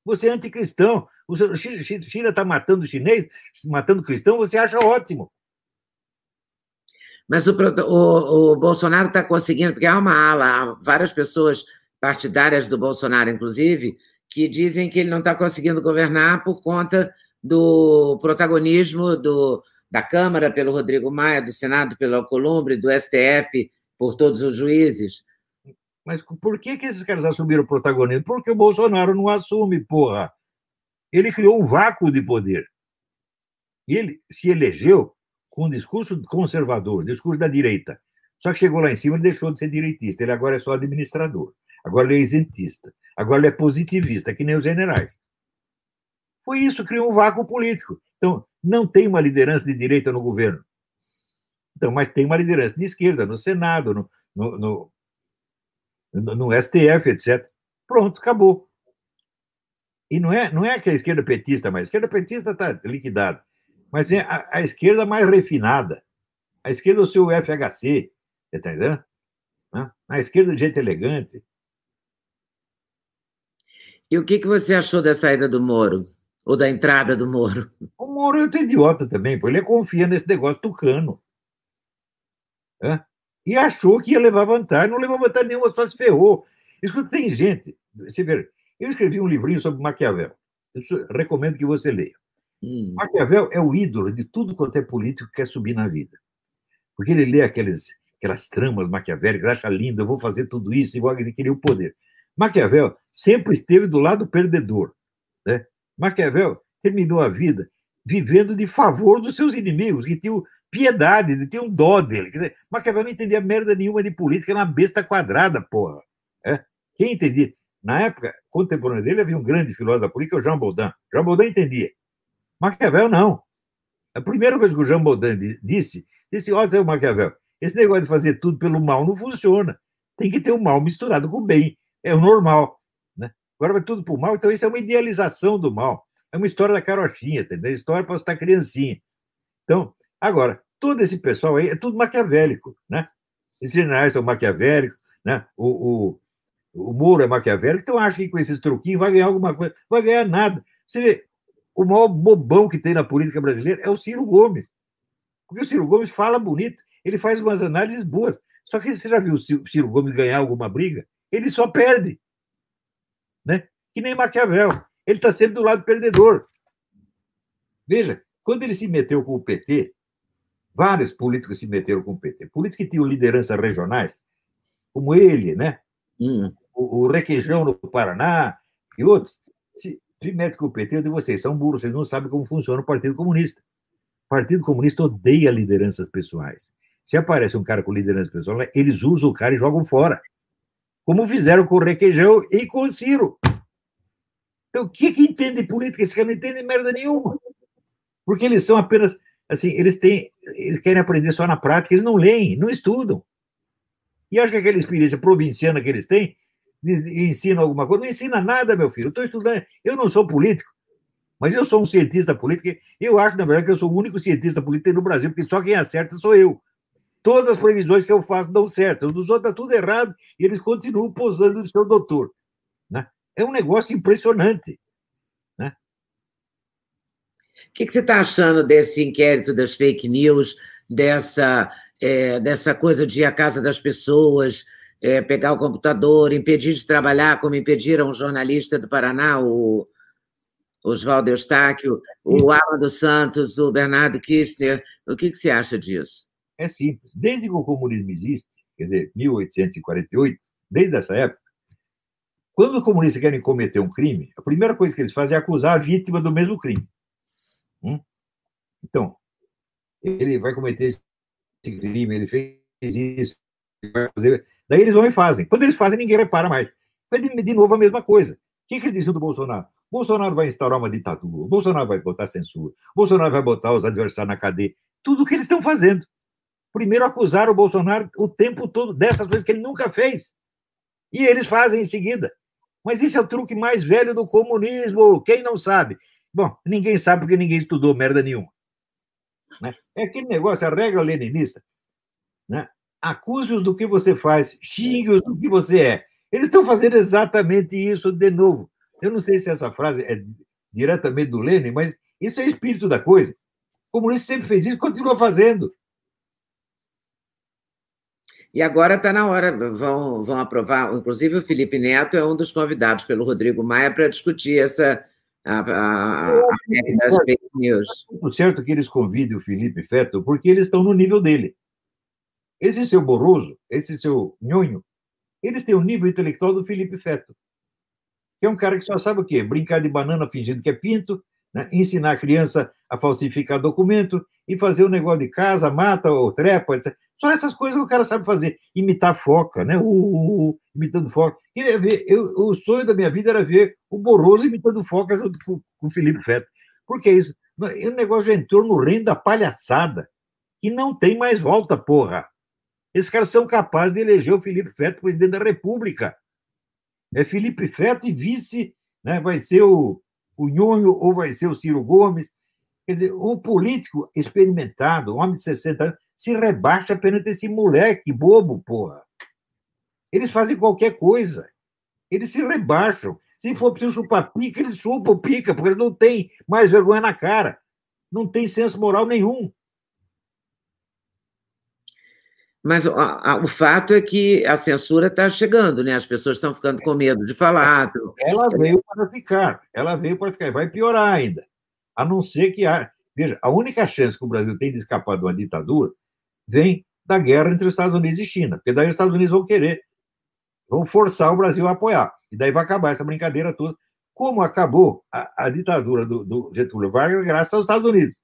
Você é anticristão. A China está matando chinês, matando cristão, você acha ótimo. Mas o, o, o Bolsonaro está conseguindo, porque há uma ala, há várias pessoas partidárias do Bolsonaro, inclusive, que dizem que ele não está conseguindo governar por conta do protagonismo do, da Câmara pelo Rodrigo Maia, do Senado pelo Alcolumbre, do STF por todos os juízes. Mas por que, que esses caras assumiram o protagonismo? Porque o Bolsonaro não assume, porra. Ele criou um vácuo de poder. Ele se elegeu com um discurso conservador, discurso da direita. Só que chegou lá em cima e deixou de ser direitista. Ele agora é só administrador. Agora ele é isentista. Agora ele é positivista, que nem os generais. Foi isso, criou um vácuo político. Então, não tem uma liderança de direita no governo. Então, mas tem uma liderança de esquerda no Senado, no, no, no, no STF, etc. Pronto, acabou. E não é, não é que a esquerda petista, mas a esquerda petista está liquidada. Mas é a, a, esquerda mais refinada. A esquerda do seu FHC, está entendendo? A esquerda de jeito elegante. E o que, que você achou da saída do Moro? Ou da entrada do Moro? O Moro é outro idiota também, pô. ele confia nesse negócio tucano. É? E achou que ia levar vantagem, não levou vantagem nenhuma, só se ferrou. Escuta, tem gente. Você vê, eu escrevi um livrinho sobre Maquiavel. Eu recomendo que você leia. Hum. Maquiavel é o ídolo de tudo quanto é político que quer subir na vida. Porque ele lê aqueles, aquelas tramas maquiavélicas, acha lindo, eu vou fazer tudo isso, igual ele queria o poder. Maquiavel sempre esteve do lado perdedor. Né? Maquiavel terminou a vida vivendo de favor dos seus inimigos, que tinham piedade, que tinham dó dele. Quer dizer, Maquiavel não entendia merda nenhuma de política, era uma besta quadrada, porra. É? Quem entendia? Na época contemporânea dele havia um grande filósofo da política, o Jean Baudin. Jean Baudin entendia. Maquiavel não. A primeira coisa que o Jean Baudin disse, disse, olha, seu Maquiavel, esse negócio de fazer tudo pelo mal não funciona. Tem que ter o mal misturado com o bem. É o normal agora vai tudo para o mal. Então, isso é uma idealização do mal. É uma história da carochinha, entendeu? História para estar criancinha. Então, agora, todo esse pessoal aí é tudo maquiavélico, né? Esses generais são maquiavélicos, né? O, o, o Moro é maquiavélico, então acha que com esses truquinhos vai ganhar alguma coisa. Vai ganhar nada. Você vê, o maior bobão que tem na política brasileira é o Ciro Gomes. Porque o Ciro Gomes fala bonito, ele faz umas análises boas. Só que você já viu o Ciro Gomes ganhar alguma briga? Ele só perde. Né? que nem Maquiavel. Ele está sempre do lado perdedor. Veja, quando ele se meteu com o PT, vários políticos se meteram com o PT. Políticos que tinham lideranças regionais, como ele, né? Hum. O, o Requeijão no Paraná e outros, se, metem com o PT, eu digo, vocês são burros, vocês não sabem como funciona o Partido Comunista. O Partido Comunista odeia lideranças pessoais. Se aparece um cara com liderança pessoal, eles usam o cara e jogam fora. Como fizeram com o Requeijão e com o Ciro. Então, o que, que entende política? Esse cara não entende merda nenhuma. Porque eles são apenas, assim, eles têm, eles querem aprender só na prática, eles não leem, não estudam. E acho que aquela experiência provinciana que eles têm, ensina alguma coisa. Não ensina nada, meu filho. Eu estou estudando, eu não sou político. Mas eu sou um cientista político. Eu acho, na verdade, que eu sou o único cientista político no Brasil, porque só quem acerta sou eu. Todas as previsões que eu faço dão certo. Os dos outros está tudo errado e eles continuam posando no seu doutor. Né? É um negócio impressionante. Né? O que, que você está achando desse inquérito das fake news, dessa, é, dessa coisa de ir à casa das pessoas, é, pegar o computador, impedir de trabalhar, como impediram um jornalista do Paraná, o Oswaldo Eustáquio, o Alan dos Santos, o Bernardo Kirchner. O que, que você acha disso? É simples. Desde que o comunismo existe, quer dizer, 1848, desde essa época, quando os comunistas querem cometer um crime, a primeira coisa que eles fazem é acusar a vítima do mesmo crime. Hum? Então, ele vai cometer esse crime, ele fez isso, vai fazer. Daí eles vão e fazem. Quando eles fazem, ninguém repara mais. Vai de novo a mesma coisa. O que, que eles dizem do Bolsonaro? Bolsonaro vai instaurar uma ditadura, Bolsonaro vai botar censura, Bolsonaro vai botar os adversários na cadeia. Tudo o que eles estão fazendo. Primeiro acusaram o Bolsonaro o tempo todo dessas coisas que ele nunca fez. E eles fazem em seguida. Mas isso é o truque mais velho do comunismo. Quem não sabe? Bom, ninguém sabe porque ninguém estudou merda nenhuma. Né? É aquele negócio, a regra leninista. Né? Acuse-os do que você faz, xingue-os do que você é. Eles estão fazendo exatamente isso de novo. Eu não sei se essa frase é diretamente do Lenin, mas isso é o espírito da coisa. O comunista sempre fez isso, continua fazendo. E agora está na hora, vão, vão aprovar, inclusive o Felipe Neto é um dos convidados pelo Rodrigo Maia para discutir essa a, a, a das fake news. É certo que eles convidem o Felipe Feto, porque eles estão no nível dele. Esse seu Boroso, esse seu Nhonho, eles têm o nível intelectual do Felipe Feto que é um cara que só sabe o quê? Brincar de banana fingindo que é pinto, né? ensinar a criança a falsificar documento e fazer o um negócio de casa, mata ou trepa, etc. Só essas coisas que o cara sabe fazer. Imitar foca, né? Uh, imitando foca. Queria ver, eu, o sonho da minha vida era ver o Boroso imitando foca junto com, com o Felipe Feto. Por que isso? O negócio já entrou no reino da palhaçada, que não tem mais volta, porra. Esses caras são capazes de eleger o Felipe Feto presidente da República é Felipe Feto e vice, né, vai ser o, o Nhonho ou vai ser o Ciro Gomes. Quer dizer, um político experimentado, um homem de 60 anos, se rebaixa perante esse moleque bobo, porra. Eles fazem qualquer coisa. Eles se rebaixam. Se for preciso chupar pica, eles chupam pica, porque eles não têm mais vergonha na cara. Não tem senso moral nenhum. Mas a, a, o fato é que a censura está chegando, né? As pessoas estão ficando com medo de falar. Ela veio para ficar, ela veio para ficar, vai piorar ainda. A não ser que. A, veja, a única chance que o Brasil tem de escapar de uma ditadura vem da guerra entre os Estados Unidos e China, porque daí os Estados Unidos vão querer, vão forçar o Brasil a apoiar. E daí vai acabar essa brincadeira toda. Como acabou a, a ditadura do, do Getúlio Vargas, graças aos Estados Unidos.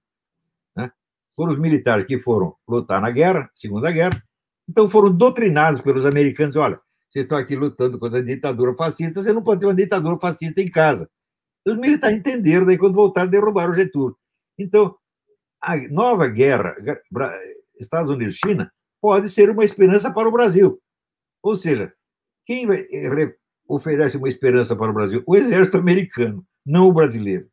Né? Foram os militares que foram lutar na guerra, Segunda Guerra, então foram doutrinados pelos americanos: olha, vocês estão aqui lutando contra a ditadura fascista, você não pode ter uma ditadura fascista em casa. Os militares entenderam, daí quando voltaram, derrubaram o Getúlio. Então, a nova guerra, Estados Unidos-China, pode ser uma esperança para o Brasil. Ou seja, quem vai, oferece uma esperança para o Brasil? O exército americano, não o brasileiro.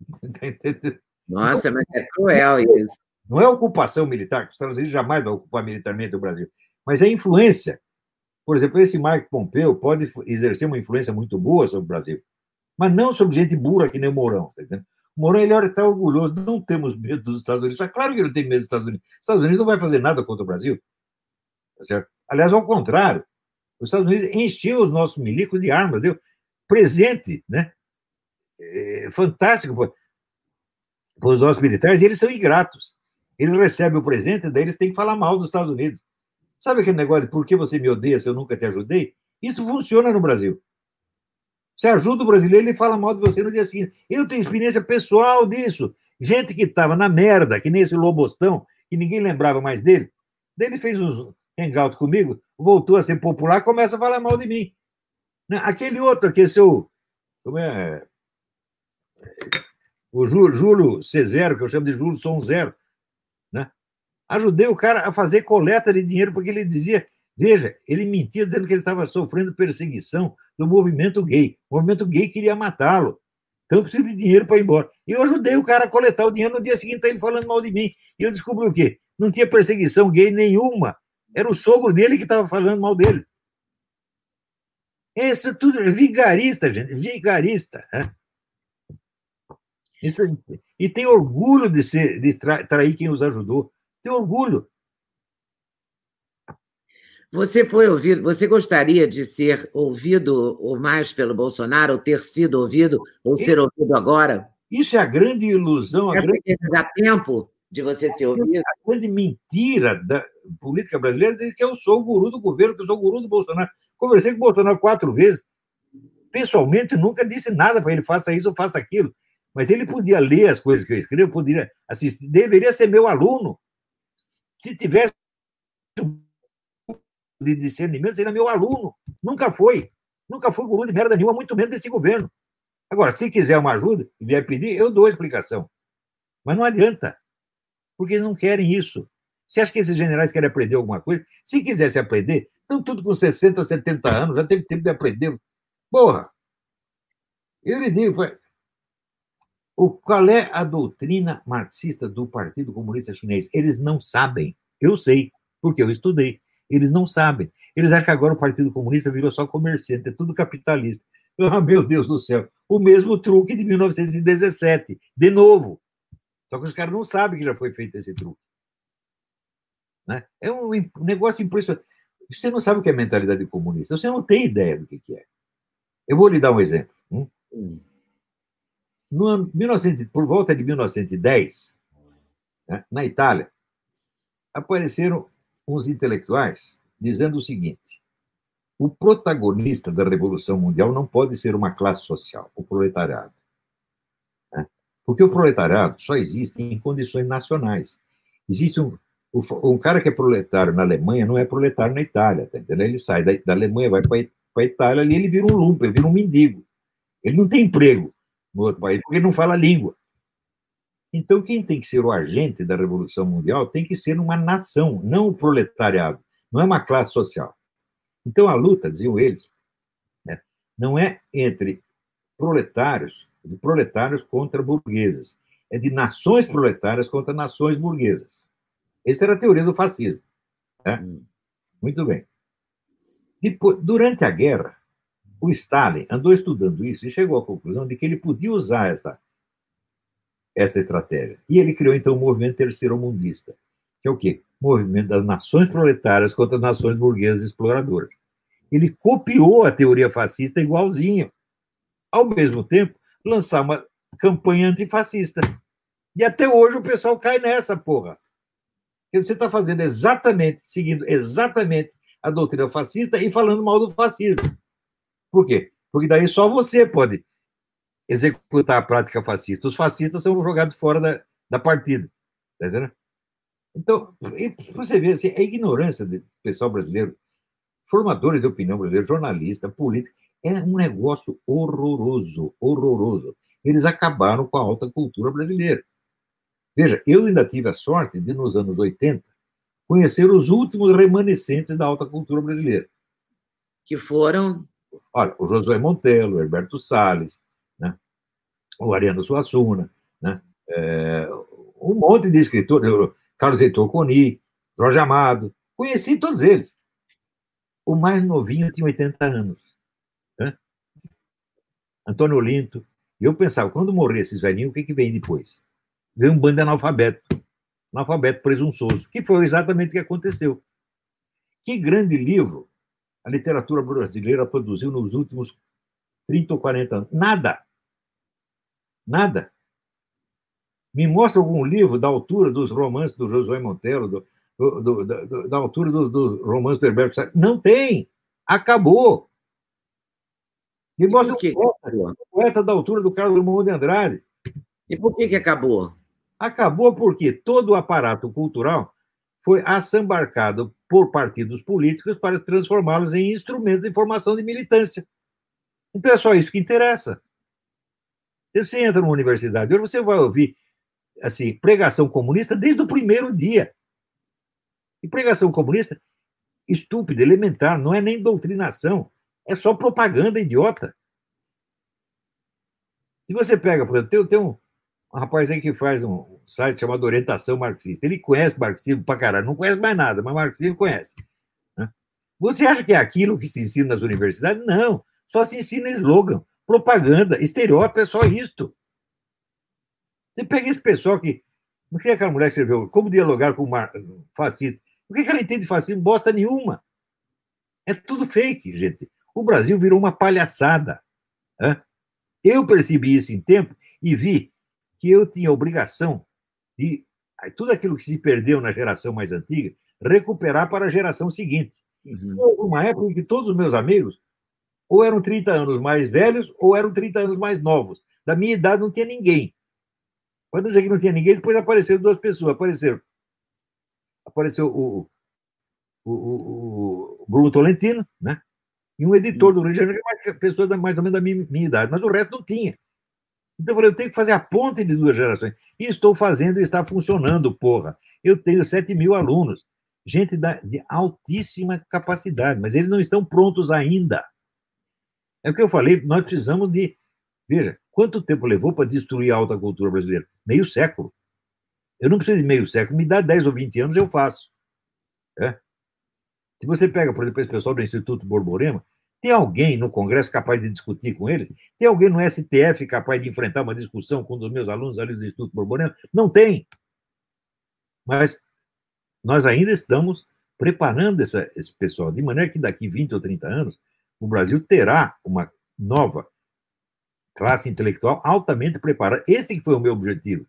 Nossa, mas é cruel isso. Não é ocupação militar, que os Estados Unidos jamais vai ocupar militarmente o Brasil, mas é influência. Por exemplo, esse Mike Pompeu pode exercer uma influência muito boa sobre o Brasil, mas não sobre gente burra que nem o Mourão. Tá? O Mourão ele está orgulhoso, não temos medo dos Estados Unidos. É claro que ele não tem medo dos Estados Unidos. Os Estados Unidos não vai fazer nada contra o Brasil. Tá certo? Aliás, ao contrário, os Estados Unidos encheu os nossos milicos de armas. Deu? presente, né? É, fantástico para os nossos militares, e eles são ingratos. Eles recebem o presente, daí eles têm que falar mal dos Estados Unidos. Sabe aquele negócio de por que você me odeia se eu nunca te ajudei? Isso funciona no Brasil. Você ajuda o brasileiro, ele fala mal de você no dia seguinte. Eu tenho experiência pessoal disso. Gente que estava na merda, que nem esse Lobostão, que ninguém lembrava mais dele. Daí ele fez um hangout comigo, voltou a ser popular, começa a falar mal de mim. Né? Aquele outro, que é seu. Como é? O Júlio C0, que eu chamo de Júlio Som Zero. Ajudei o cara a fazer coleta de dinheiro, porque ele dizia. Veja, ele mentia dizendo que ele estava sofrendo perseguição do movimento gay. O movimento gay queria matá-lo. Então eu preciso de dinheiro para ir embora. E eu ajudei o cara a coletar o dinheiro. No dia seguinte, tá ele falando mal de mim. E eu descobri o quê? Não tinha perseguição gay nenhuma. Era o sogro dele que estava falando mal dele. Isso tudo é vigarista, gente. Vigarista. Né? Isso, e tem orgulho de, ser, de trair quem os ajudou. Tem orgulho. Você foi ouvido, você gostaria de ser ouvido ou mais pelo Bolsonaro, ou ter sido ouvido, ou ser ouvido agora? Isso é a grande ilusão. A grande... Dá tempo de você ser ouvido? A grande mentira da política brasileira é que eu sou o guru do governo, que eu sou o guru do Bolsonaro. Conversei com o Bolsonaro quatro vezes. Pessoalmente, nunca disse nada para ele, faça isso ou faça aquilo. Mas ele podia ler as coisas que eu escrevo, poderia assistir, deveria ser meu aluno. Se tivesse de discernimento, seria meu aluno. Nunca foi. Nunca foi guru de merda nenhuma, muito menos desse governo. Agora, se quiser uma ajuda e vier pedir, eu dou a explicação. Mas não adianta, porque eles não querem isso. Você acha que esses generais querem aprender alguma coisa? Se quisesse aprender, estão tudo com 60, 70 anos, já teve tempo de aprender. Porra! Eu lhe digo, o, qual é a doutrina marxista do Partido Comunista Chinês? Eles não sabem. Eu sei, porque eu estudei. Eles não sabem. Eles acham que agora o Partido Comunista virou só comerciante, é tudo capitalista. Ah, meu Deus do céu. O mesmo truque de 1917, de novo. Só que os caras não sabem que já foi feito esse truque. Né? É um negócio impressionante. Você não sabe o que é mentalidade comunista, você não tem ideia do que, é. Eu vou lhe dar um exemplo. Hum? No ano 1900, por volta de 1910, né, na Itália, apareceram uns intelectuais dizendo o seguinte: o protagonista da Revolução Mundial não pode ser uma classe social, o proletariado. Né? Porque o proletariado só existe em condições nacionais. Existe um, um cara que é proletário na Alemanha não é proletário na Itália, tá? Ele sai da, Alemanha, vai para a Itália, ali ele vira um lumpo, ele vira um mendigo. Ele não tem emprego no outro país, porque ele não fala a língua. Então, quem tem que ser o agente da Revolução Mundial tem que ser uma nação, não o proletariado, não é uma classe social. Então, a luta, diziam eles, né, não é entre proletários, de proletários contra burgueses, é de nações proletárias contra nações burguesas. Essa era a teoria do fascismo. Né? Hum. Muito bem. Depois, durante a guerra, o Stalin andou estudando isso e chegou à conclusão de que ele podia usar essa, essa estratégia. E ele criou, então, o movimento terceiro-mundista, que é o quê? movimento das nações proletárias contra as nações burguesas exploradoras. Ele copiou a teoria fascista igualzinho. Ao mesmo tempo, lançar uma campanha antifascista. E até hoje o pessoal cai nessa, porra. Porque você está fazendo exatamente, seguindo exatamente a doutrina fascista e falando mal do fascismo. Por quê? Porque daí só você pode executar a prática fascista. Os fascistas são jogados fora da, da partida. Tá? Então, você vê assim, a ignorância do pessoal brasileiro, formadores de opinião brasileiro, jornalista, político, é um negócio horroroso, horroroso. Eles acabaram com a alta cultura brasileira. Veja, eu ainda tive a sorte de, nos anos 80, conhecer os últimos remanescentes da alta cultura brasileira. Que foram? Olha, o Josué Montello, o Herberto Salles, né? o Ariano Suassuna, né? É, um monte de escritores, Carlos Heitor Coni, Jorge Amado, conheci todos eles. O mais novinho tinha 80 anos. Né? Antônio Olinto. E eu pensava, quando morrer esses velhinhos, o que, que vem depois? Veio um bando de analfabeto. Analfabeto presunçoso. Que foi exatamente o que aconteceu. Que grande livro a literatura brasileira produziu nos últimos 30 ou 40 anos. Nada. Nada. Me mostra algum livro da altura dos romances do Josué Monteiro, do, do, do, da altura do, do romance do Herberto Sá. Não tem. Acabou. Me mostra um poeta, poeta da altura do Carlos Drummond de Andrade. E por que, que acabou? Acabou porque todo o aparato cultural foi assambarcado por partidos políticos para transformá-los em instrumentos de formação de militância. Então é só isso que interessa. Você entra numa universidade, hoje você vai ouvir assim, pregação comunista desde o primeiro dia. E pregação comunista, estúpida, elementar, não é nem doutrinação, é só propaganda idiota. Se você pega, por exemplo, tem, tem um, um rapaz aí que faz um site chamado Orientação Marxista. Ele conhece marxismo pra caralho, não conhece mais nada, mas marxismo conhece. Né? Você acha que é aquilo que se ensina nas universidades? Não, só se ensina slogan, propaganda, estereótipo, é só isto. Você pega esse pessoal que. Não que aquela mulher que escreveu Como Dialogar com o Fascista. O que, que ela entende de fascismo? Bosta nenhuma. É tudo fake, gente. O Brasil virou uma palhaçada. Né? Eu percebi isso em tempo e vi que eu tinha a obrigação de tudo aquilo que se perdeu na geração mais antiga, recuperar para a geração seguinte. Uhum. Houve uma época em que todos os meus amigos ou eram 30 anos mais velhos ou eram 30 anos mais novos. Da minha idade não tinha ninguém. Pode dizer que não tinha ninguém, depois apareceram duas pessoas. Apareceram. Apareceu o, o, o, o Bruno Tolentino, né? E um editor do Rio de Janeiro, que é uma pessoa mais ou menos da minha, minha idade, mas o resto não tinha. Então eu falei, eu tenho que fazer a ponte de duas gerações. E estou fazendo e está funcionando, porra. Eu tenho 7 mil alunos, gente da, de altíssima capacidade, mas eles não estão prontos ainda. É o que eu falei, nós precisamos de. Veja, quanto tempo levou para destruir a alta cultura brasileira? Meio século. Eu não preciso de meio século, me dá 10 ou 20 anos, eu faço. É? Se você pega, por exemplo, esse pessoal do Instituto Borborema, tem alguém no Congresso capaz de discutir com eles? Tem alguém no STF capaz de enfrentar uma discussão com um meus alunos ali do Instituto Borborema? Não tem. Mas nós ainda estamos preparando essa, esse pessoal, de maneira que daqui 20 ou 30 anos, o Brasil terá uma nova classe intelectual altamente preparada. Esse que foi o meu objetivo.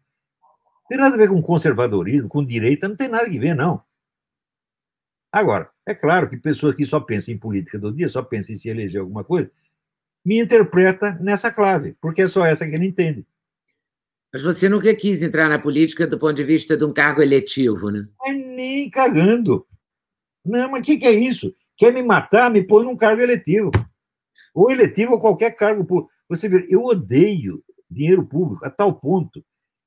Não tem nada a ver com conservadorismo, com direita, não tem nada a ver, não. Agora, é claro que pessoas que só pensam em política do dia, só pensam em se eleger alguma coisa, me interpreta nessa clave, porque é só essa que ele entende. Mas você nunca quis entrar na política do ponto de vista de um cargo eletivo, né? É nem cagando. Não, mas o que, que é isso? Quer me matar, me põe num cargo eletivo. Ou eletivo ou qualquer cargo público. Você vê, eu odeio dinheiro público a tal ponto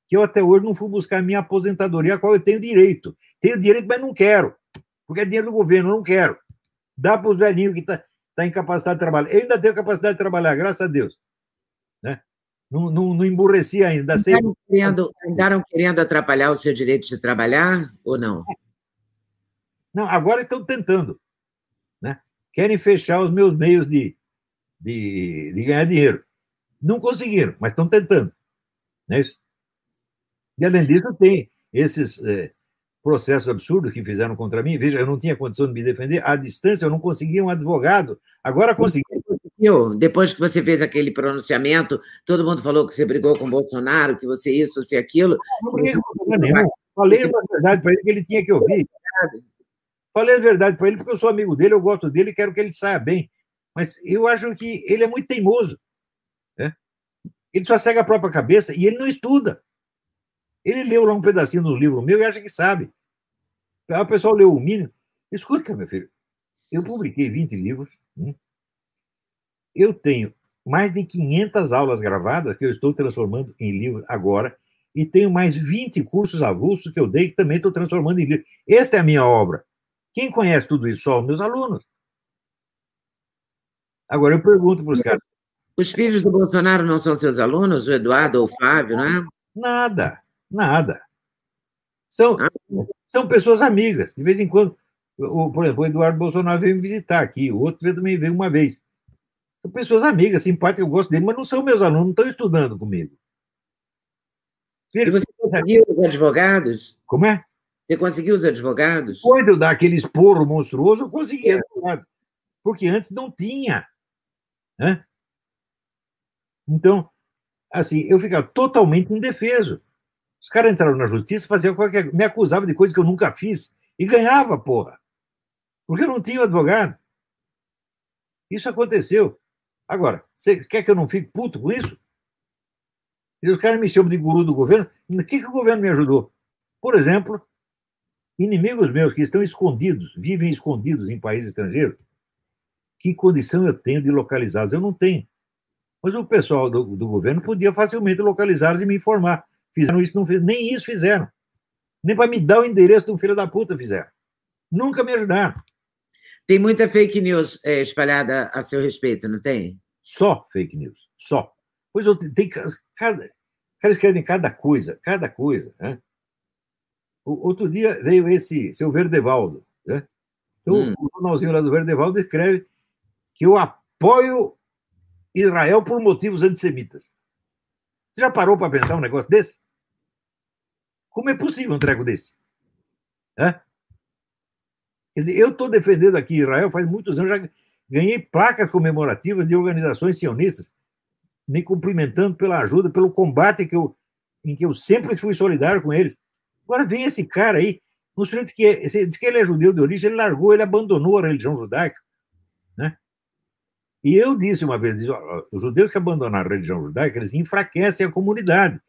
que eu até hoje não fui buscar a minha aposentadoria, a qual eu tenho direito. Tenho direito, mas não quero porque é dinheiro do governo, eu não quero. Dá para os velhinhos que estão tá, tá incapacitados de trabalhar. Eu ainda tenho capacidade de trabalhar, graças a Deus. Né? Não, não, não emburreci ainda. Andaram, sempre... querendo, andaram querendo atrapalhar o seu direito de trabalhar ou não? Não, agora estão tentando. Né? Querem fechar os meus meios de, de, de ganhar dinheiro. Não conseguiram, mas estão tentando. Não é isso? E além disso, tem esses. É, processos absurdos que fizeram contra mim. Veja, eu não tinha condição de me defender. À distância, eu não conseguia um advogado. Agora consegui. Depois que você fez aquele pronunciamento, todo mundo falou que você brigou com o Bolsonaro, que você isso, você aquilo. Não briguei com nenhum. Falei a verdade para ele que ele tinha que ouvir. Falei a verdade para ele porque eu sou amigo dele, eu gosto dele e quero que ele saia bem. Mas eu acho que ele é muito teimoso. Né? Ele só segue a própria cabeça e ele não estuda. Ele leu lá um pedacinho do livro meu e acha que sabe. o pessoal leu o mínimo. Escuta, meu filho, eu publiquei 20 livros. Hein? Eu tenho mais de 500 aulas gravadas que eu estou transformando em livro agora e tenho mais 20 cursos avulsos que eu dei que também estou transformando em livro. Esta é a minha obra. Quem conhece tudo isso? Só os meus alunos. Agora eu pergunto para os caras. Os filhos do Bolsonaro não são seus alunos, o Eduardo ou o Flávio, não é? Nada. Nada. São, são pessoas amigas. De vez em quando, o, por exemplo, o Eduardo Bolsonaro veio me visitar aqui, o outro também veio uma vez. São pessoas amigas, simpáticas, eu gosto dele, mas não são meus alunos, não estão estudando comigo. E você conseguiu os advogados? Como é? Você conseguiu os advogados? De eu dar aquele esporro monstruoso, eu consegui advogado. Porque antes não tinha. Né? Então, assim, eu ficava totalmente indefeso. Os caras entraram na justiça, faziam qualquer. me acusavam de coisas que eu nunca fiz e ganhava, porra. Porque eu não tinha advogado. Isso aconteceu. Agora, você quer que eu não fique puto com isso? E os caras me chamam de guru do governo. O que, que o governo me ajudou? Por exemplo, inimigos meus que estão escondidos, vivem escondidos em países estrangeiros, que condição eu tenho de localizá-los? Eu não tenho. Mas o pessoal do, do governo podia facilmente localizá-los e me informar. Fizeram isso, não fizeram, nem isso fizeram. Nem para me dar o endereço de um filho da puta fizeram. Nunca me ajudaram. Tem muita fake news é, espalhada a seu respeito, não tem? Só fake news, só. Pois eu tem cada, cara escrevem cada coisa, cada coisa. Né? O, outro dia veio esse seu Verdevaldo, né? Então, hum. o jornalzinho lá do Verdevaldo escreve que eu apoio Israel por motivos antissemitas. Você já parou para pensar um negócio desse? Como é possível um treco desse? Quer dizer, eu estou defendendo aqui Israel faz muitos anos, já ganhei placas comemorativas de organizações sionistas, me cumprimentando pela ajuda, pelo combate que eu, em que eu sempre fui solidário com eles. Agora vem esse cara aí, um sujeito que é, diz que ele é judeu de origem, ele largou, ele abandonou a religião judaica, né? E eu disse uma vez, os judeus que abandonaram a religião judaica, eles enfraquecem a comunidade.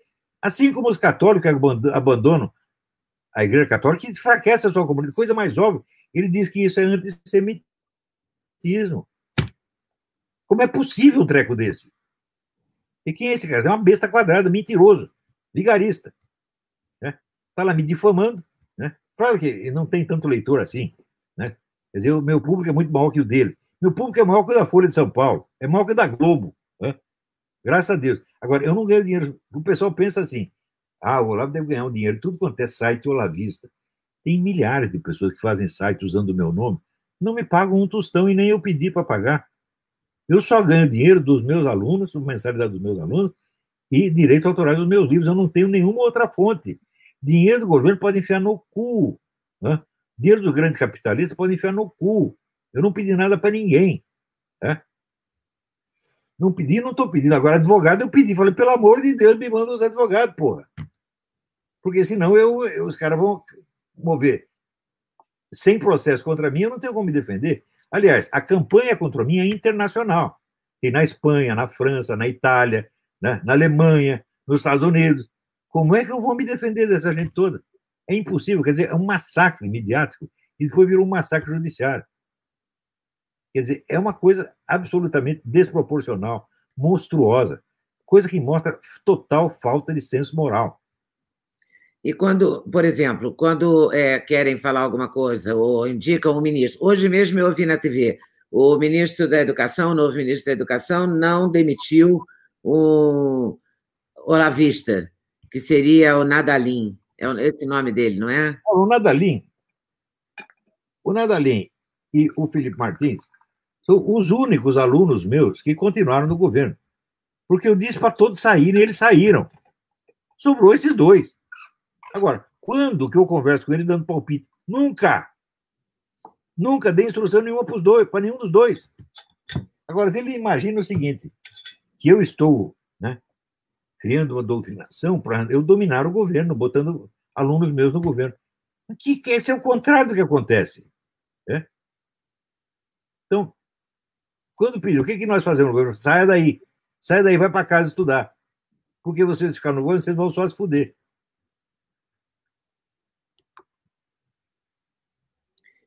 Assim como os católicos abandonam a igreja católica, que enfraquece a sua comunidade. Coisa mais óbvia. Ele diz que isso é antissemitismo. Como é possível um treco desse? E quem é esse cara? É uma besta quadrada, mentiroso, vigarista. Né? Tá lá me difamando. Né? Claro que não tem tanto leitor assim. Né? Quer dizer, o meu público é muito maior que o dele. Meu público é maior que o da Folha de São Paulo, é maior que o da Globo. Graças a Deus. Agora, eu não ganho dinheiro. O pessoal pensa assim: ah, o Olavo deve ganhar um dinheiro. Tudo quanto é site olavista. Tem milhares de pessoas que fazem site usando o meu nome, não me pagam um tostão e nem eu pedi para pagar. Eu só ganho dinheiro dos meus alunos, mensalidade dos meus alunos, e direito autorais dos meus livros. Eu não tenho nenhuma outra fonte. Dinheiro do governo pode enfiar no cu. Né? Dinheiro dos grandes capitalistas pode enfiar no cu. Eu não pedi nada para ninguém. Né? Não pedi, não estou pedindo. Agora, advogado, eu pedi. Falei, pelo amor de Deus, me manda os advogados, porra. Porque senão eu, eu os caras vão mover. Sem processo contra mim, eu não tenho como me defender. Aliás, a campanha contra mim é internacional. Tem na Espanha, na França, na Itália, né? na Alemanha, nos Estados Unidos. Como é que eu vou me defender dessa gente toda? É impossível. Quer dizer, é um massacre midiático e depois virou um massacre judiciário. Quer dizer, é uma coisa absolutamente desproporcional, monstruosa, coisa que mostra total falta de senso moral. E quando, por exemplo, quando é, querem falar alguma coisa ou indicam um ministro, hoje mesmo eu ouvi na TV, o ministro da Educação, o novo ministro da Educação, não demitiu um olavista, que seria o Nadalim. É esse nome dele, não é? O Nadalim. O Nadalim e o Felipe Martins são os únicos alunos meus que continuaram no governo. Porque eu disse para todos saírem, eles saíram. Sobrou esses dois. Agora, quando que eu converso com eles dando palpite? Nunca! Nunca dei instrução nenhuma para dois, para nenhum dos dois. Agora, se ele imagina o seguinte, que eu estou né, criando uma doutrinação para eu dominar o governo, botando alunos meus no governo. Que, que esse é o contrário do que acontece. Né? Quando pediu, o que, que nós fazemos no governo? Saia daí. Saia daí, vai para casa estudar. Porque vocês ficarem no governo, vocês vão só se fuder.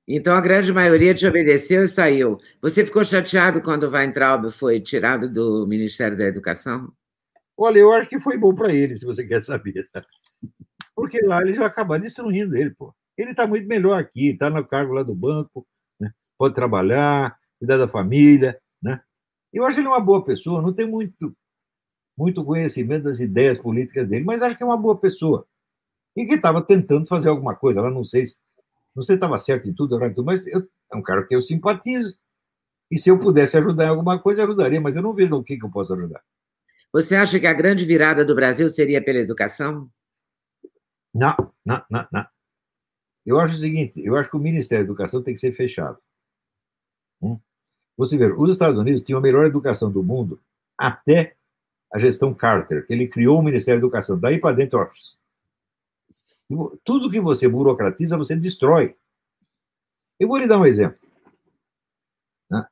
Então a grande maioria te obedeceu e saiu. Você ficou chateado quando o Weintraub foi tirado do Ministério da Educação? Olha, eu acho que foi bom para ele, se você quer saber. Porque lá eles vão acabar destruindo ele, pô. Ele está muito melhor aqui, está no cargo lá do banco, né? pode trabalhar, cuidar da família, né? Eu acho ele uma boa pessoa, não tem muito, muito conhecimento das ideias políticas dele, mas acho que é uma boa pessoa. E que estava tentando fazer alguma coisa, lá não sei se não sei se estava certo em tudo, mas eu, é um cara que eu simpatizo. E se eu pudesse ajudar em alguma coisa, ajudaria, mas eu não vejo o que, que eu posso ajudar. Você acha que a grande virada do Brasil seria pela educação? Não, não, não, não. Eu acho o seguinte: eu acho que o Ministério da Educação tem que ser fechado. Você vê, os Estados Unidos tinham a melhor educação do mundo até a gestão Carter, que ele criou o Ministério da Educação. Daí para dentro, ó, tudo que você burocratiza, você destrói. Eu vou lhe dar um exemplo. Né?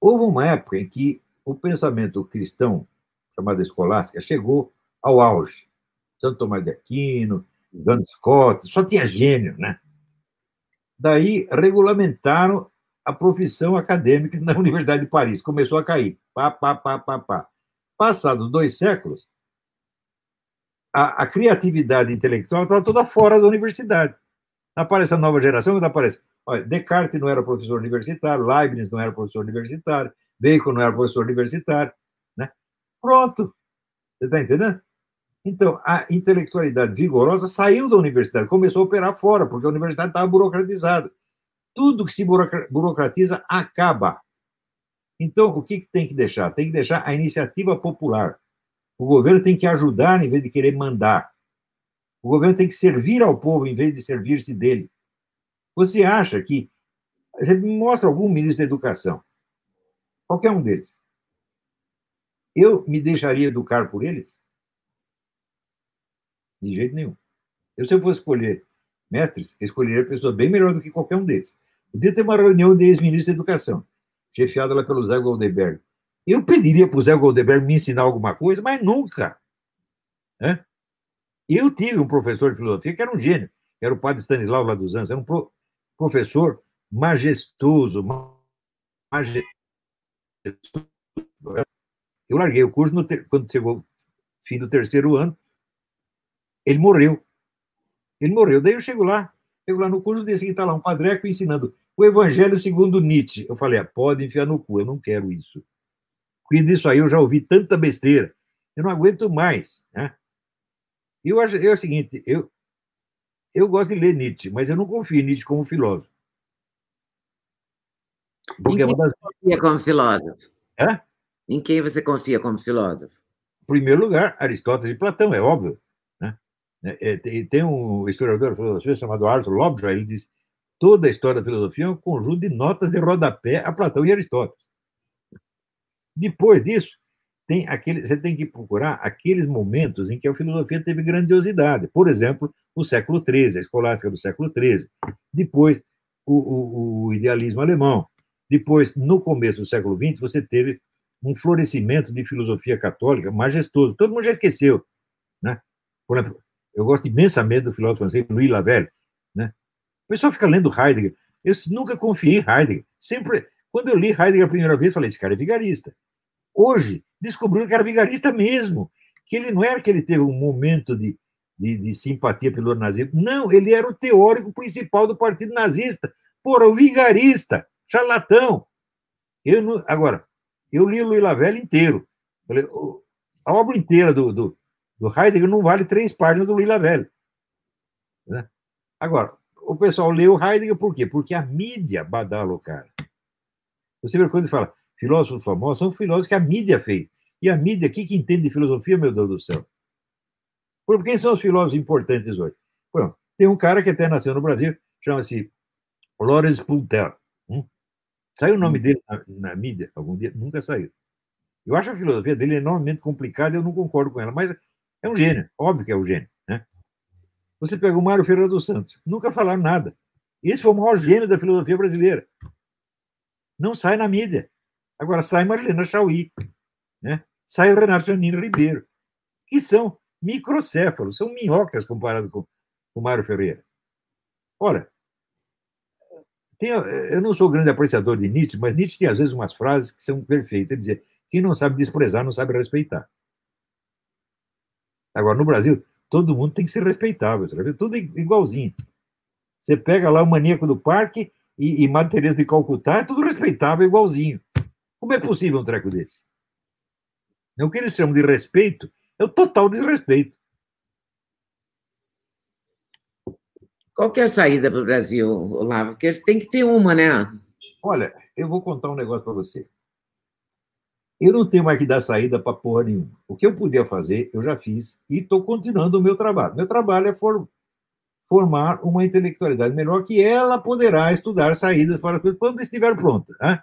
Houve uma época em que o pensamento cristão, chamado escolástica, chegou ao auge. Santo Tomás de Aquino, John Scott, só tinha gênio, né? Daí regulamentaram a profissão acadêmica na Universidade de Paris, começou a cair. Pá, pá, pá, pá, pá. Passados dois séculos, a, a criatividade intelectual estava toda fora da universidade. Aparece a nova geração, quando aparece. Olha, Descartes não era professor universitário, Leibniz não era professor universitário, Bacon não era professor universitário. Né? Pronto. Você está entendendo? Então, a intelectualidade vigorosa saiu da universidade, começou a operar fora, porque a universidade estava burocratizada. Tudo que se burocratiza acaba. Então, o que tem que deixar? Tem que deixar a iniciativa popular. O governo tem que ajudar em vez de querer mandar. O governo tem que servir ao povo em vez de servir-se dele. Você acha que. Me mostra algum ministro da educação, qualquer um deles. Eu me deixaria educar por eles? De jeito nenhum. Eu, se eu fosse escolher mestres, escolheria pessoa bem melhor do que qualquer um deles. Podia ter uma reunião de ex-ministros da Educação, chefiada lá pelo Zé Goldenberg. Eu pediria para o Zé Goldenberg me ensinar alguma coisa, mas nunca. Né? Eu tive um professor de filosofia que era um gênio, era o padre Stanislau lá dos Anjos, era um pro, professor majestoso, majestoso. Eu larguei o curso no, quando chegou o fim do terceiro ano, ele morreu. Ele morreu. Daí eu chego lá, chego lá no curso, disse que está lá um padreco ensinando o Evangelho segundo Nietzsche. Eu falei, ah, pode enfiar no cu, eu não quero isso. Porque disso aí eu já ouvi tanta besteira, eu não aguento mais. Né? Eu acho é o seguinte, eu, eu gosto de ler Nietzsche, mas eu não confio em Nietzsche como filósofo. Porque em quem é das... você confia como filósofo? Hã? Em quem você confia como filósofo? Em primeiro lugar, Aristóteles e Platão, é óbvio. Né? É, tem um historiador chamado Arthur Lovejoy, ele diz toda a história da filosofia é um conjunto de notas de rodapé a Platão e Aristóteles. Depois disso, tem aquele, você tem que procurar aqueles momentos em que a filosofia teve grandiosidade. Por exemplo, o século XIII, a escolástica do século XIII. Depois, o, o, o idealismo alemão. Depois, no começo do século XX, você teve um florescimento de filosofia católica majestoso. Todo mundo já esqueceu. Né? Eu gosto imensamente do filósofo francês Louis Lavelle, pessoal fica lendo Heidegger. Eu nunca confiei em Heidegger. Sempre, quando eu li Heidegger a primeira vez, falei: esse cara é vigarista. Hoje, descobri que era vigarista mesmo. Que ele não era que ele teve um momento de, de, de simpatia pelo nazismo. Não, ele era o teórico principal do partido nazista. Porra, o vigarista, charlatão. Eu não, agora, eu li o Louis Lavelle inteiro. Falei, a obra inteira do, do, do Heidegger não vale três páginas do Lila Velho. Né? Agora, o pessoal lê o Heidegger por quê? Porque a mídia badala o cara. Você vê quando fala filósofos famosos, são filósofos que a mídia fez. E a mídia, o que, que entende de filosofia, meu Deus do céu? Por quem são os filósofos importantes hoje? Bom, tem um cara que até nasceu no Brasil, chama-se Lawrence Punter. Hum? Saiu o nome hum. dele na, na, mídia algum dia? Nunca saiu. Eu acho a filosofia dele enormemente complicada, eu não concordo com ela, mas é um gênio, óbvio que é um gênio. Você pega o Mário Ferreira dos Santos, nunca falaram nada. Esse foi o maior gênio da filosofia brasileira. Não sai na mídia. Agora sai Marilena Chauí, né? sai o Renato Janino Ribeiro, que são microcéfalos, são minhocas comparado com o Mário Ferreira. Ora, tem, eu não sou grande apreciador de Nietzsche, mas Nietzsche tem às vezes umas frases que são perfeitas. Ele dizer, quem não sabe desprezar não sabe respeitar. Agora, no Brasil, todo mundo tem que ser respeitável, tudo igualzinho. Você pega lá o maníaco do parque e, e Madre Teresa de Calcutá, é tudo respeitável, igualzinho. Como é possível um treco desse? O que eles chamam de respeito é o total desrespeito. Qual que é a saída para o Brasil, Olavo? Porque tem que ter uma, né? Olha, eu vou contar um negócio para você. Eu não tenho mais que dar saída para porra nenhuma. O que eu podia fazer, eu já fiz e estou continuando o meu trabalho. Meu trabalho é for, formar uma intelectualidade melhor que ela poderá estudar saídas para coisas quando estiver pronta. Né?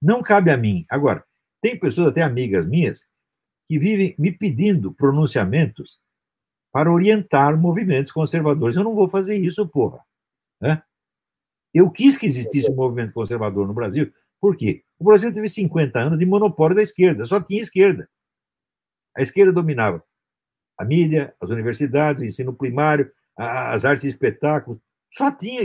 Não cabe a mim. Agora, tem pessoas, até amigas minhas, que vivem me pedindo pronunciamentos para orientar movimentos conservadores. Eu não vou fazer isso, porra. Né? Eu quis que existisse um movimento conservador no Brasil, por quê? O Brasil teve 50 anos de monopólio da esquerda, só tinha esquerda. A esquerda dominava a mídia, as universidades, o ensino primário, as artes e espetáculos, só tinha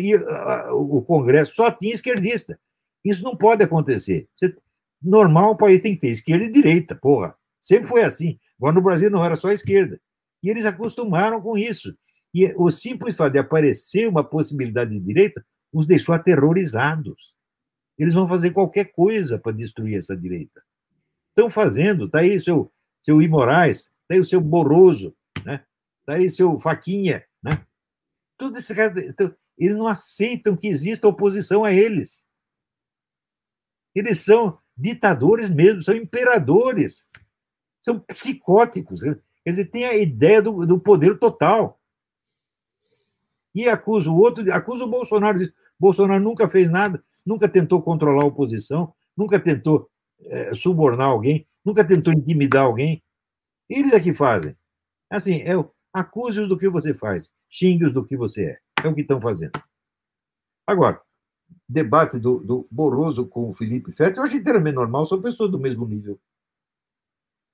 o Congresso, só tinha esquerdista. Isso não pode acontecer. Você, normal, o país tem que ter esquerda e direita, porra. Sempre foi assim. Agora no Brasil não era só esquerda. E eles acostumaram com isso. E o simples fato de aparecer uma possibilidade de direita os deixou aterrorizados. Eles vão fazer qualquer coisa para destruir essa direita. Estão fazendo, está aí seu, seu Imorais, está aí o seu Boroso, né? está aí seu Faquinha. Né? Tudo esse cara, então, eles não aceitam que exista oposição a eles. Eles são ditadores mesmo, são imperadores, são psicóticos. Quer dizer, tem a ideia do, do poder total e acusa o outro, acusa o Bolsonaro. Bolsonaro nunca fez nada, nunca tentou controlar a oposição, nunca tentou é, subornar alguém, nunca tentou intimidar alguém. Eles é que fazem. Assim, é acuse-os do que você faz, xingue-os do que você é. É o que estão fazendo. Agora, debate do, do Boroso com o Felipe Fett, eu acho inteiramente normal, são pessoas do mesmo nível.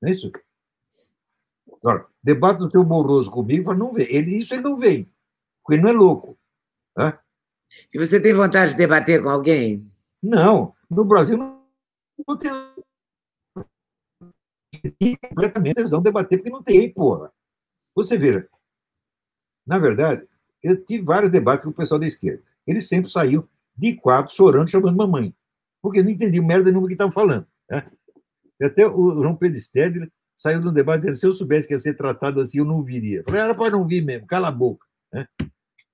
Não é isso? Agora, debate do seu Boroso comigo, não vê. Ele, isso ele não vem porque ele não é louco. Né? E você tem vontade de debater com alguém? Não, no Brasil não, não tem completamente tesão debater, porque não tem, porra. Você vê, na verdade, eu tive vários debates com o pessoal da esquerda. Eles sempre saíam de quatro chorando, chamando mamãe, porque não entendiam merda nenhuma que estavam falando. Né? E até o João Pedro Stedler saiu de um debate dizendo: se eu soubesse que ia ser tratado assim, eu não viria. Eu falei: era para não vir mesmo, cala a boca. Né?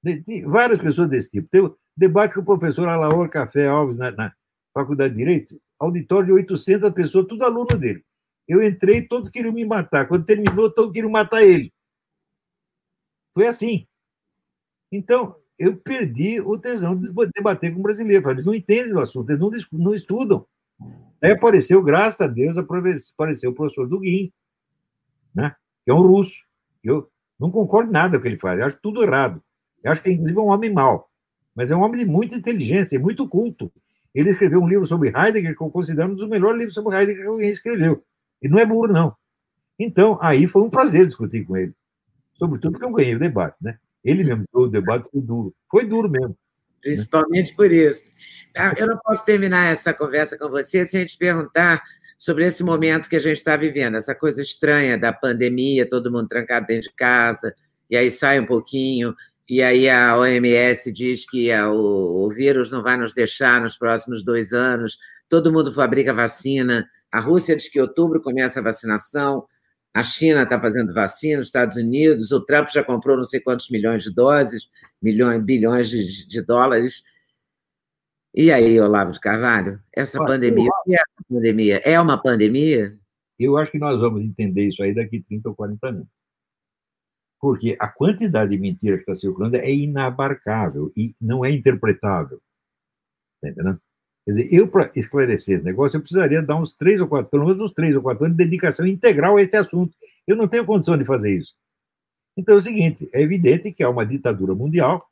Tem várias pessoas desse tipo. Tem o debate com o professor Alaor Café Alves na, na Faculdade de Direito, auditório de 800 pessoas, tudo aluno dele. Eu entrei, todos queriam me matar. Quando terminou, todos queriam matar ele. Foi assim. Então, eu perdi o tesão de debater com o brasileiro. Eles não entendem o assunto, eles não, não estudam. Aí apareceu, graças a Deus, apareceu o professor Duguin, né? que é um russo. Eu não concordo nada com o que ele faz, eu acho tudo errado. Eu acho que, inclusive, é um homem mau, mas é um homem de muita inteligência, muito culto. Ele escreveu um livro sobre Heidegger, que eu considero um dos melhores livros sobre Heidegger que alguém escreveu. E não é burro, não. Então, aí foi um prazer discutir com ele. Sobretudo porque eu ganhei o debate, né? Ele mesmo, o debate foi duro. Foi duro mesmo. Principalmente por isso. Ah, eu não posso terminar essa conversa com você sem te perguntar sobre esse momento que a gente está vivendo, essa coisa estranha da pandemia, todo mundo trancado dentro de casa, e aí sai um pouquinho, e aí a OMS diz que a, o, o, vírus não vai nos deixar nos próximos dois anos, todo mundo fabrica vacina, a Rússia diz que em outubro começa a vacinação, a China está fazendo vacina, os Estados Unidos, o Trump já comprou não sei quantos milhões de doses, milhões, bilhões de, de dólares. E aí, Olavo de Carvalho, essa pandemia, o que é essa pandemia? É uma pandemia? Eu acho que nós vamos entender isso aí daqui 30 ou 40 anos porque a quantidade de mentira que está circulando é inabarcável e não é interpretável. Está? Quer dizer, eu, para esclarecer esse negócio, eu precisaria dar uns três ou quatro, pelo menos uns três ou quatro anos de dedicação integral a esse assunto. Eu não tenho condição de fazer isso. Então é o seguinte: é evidente que há uma ditadura mundial,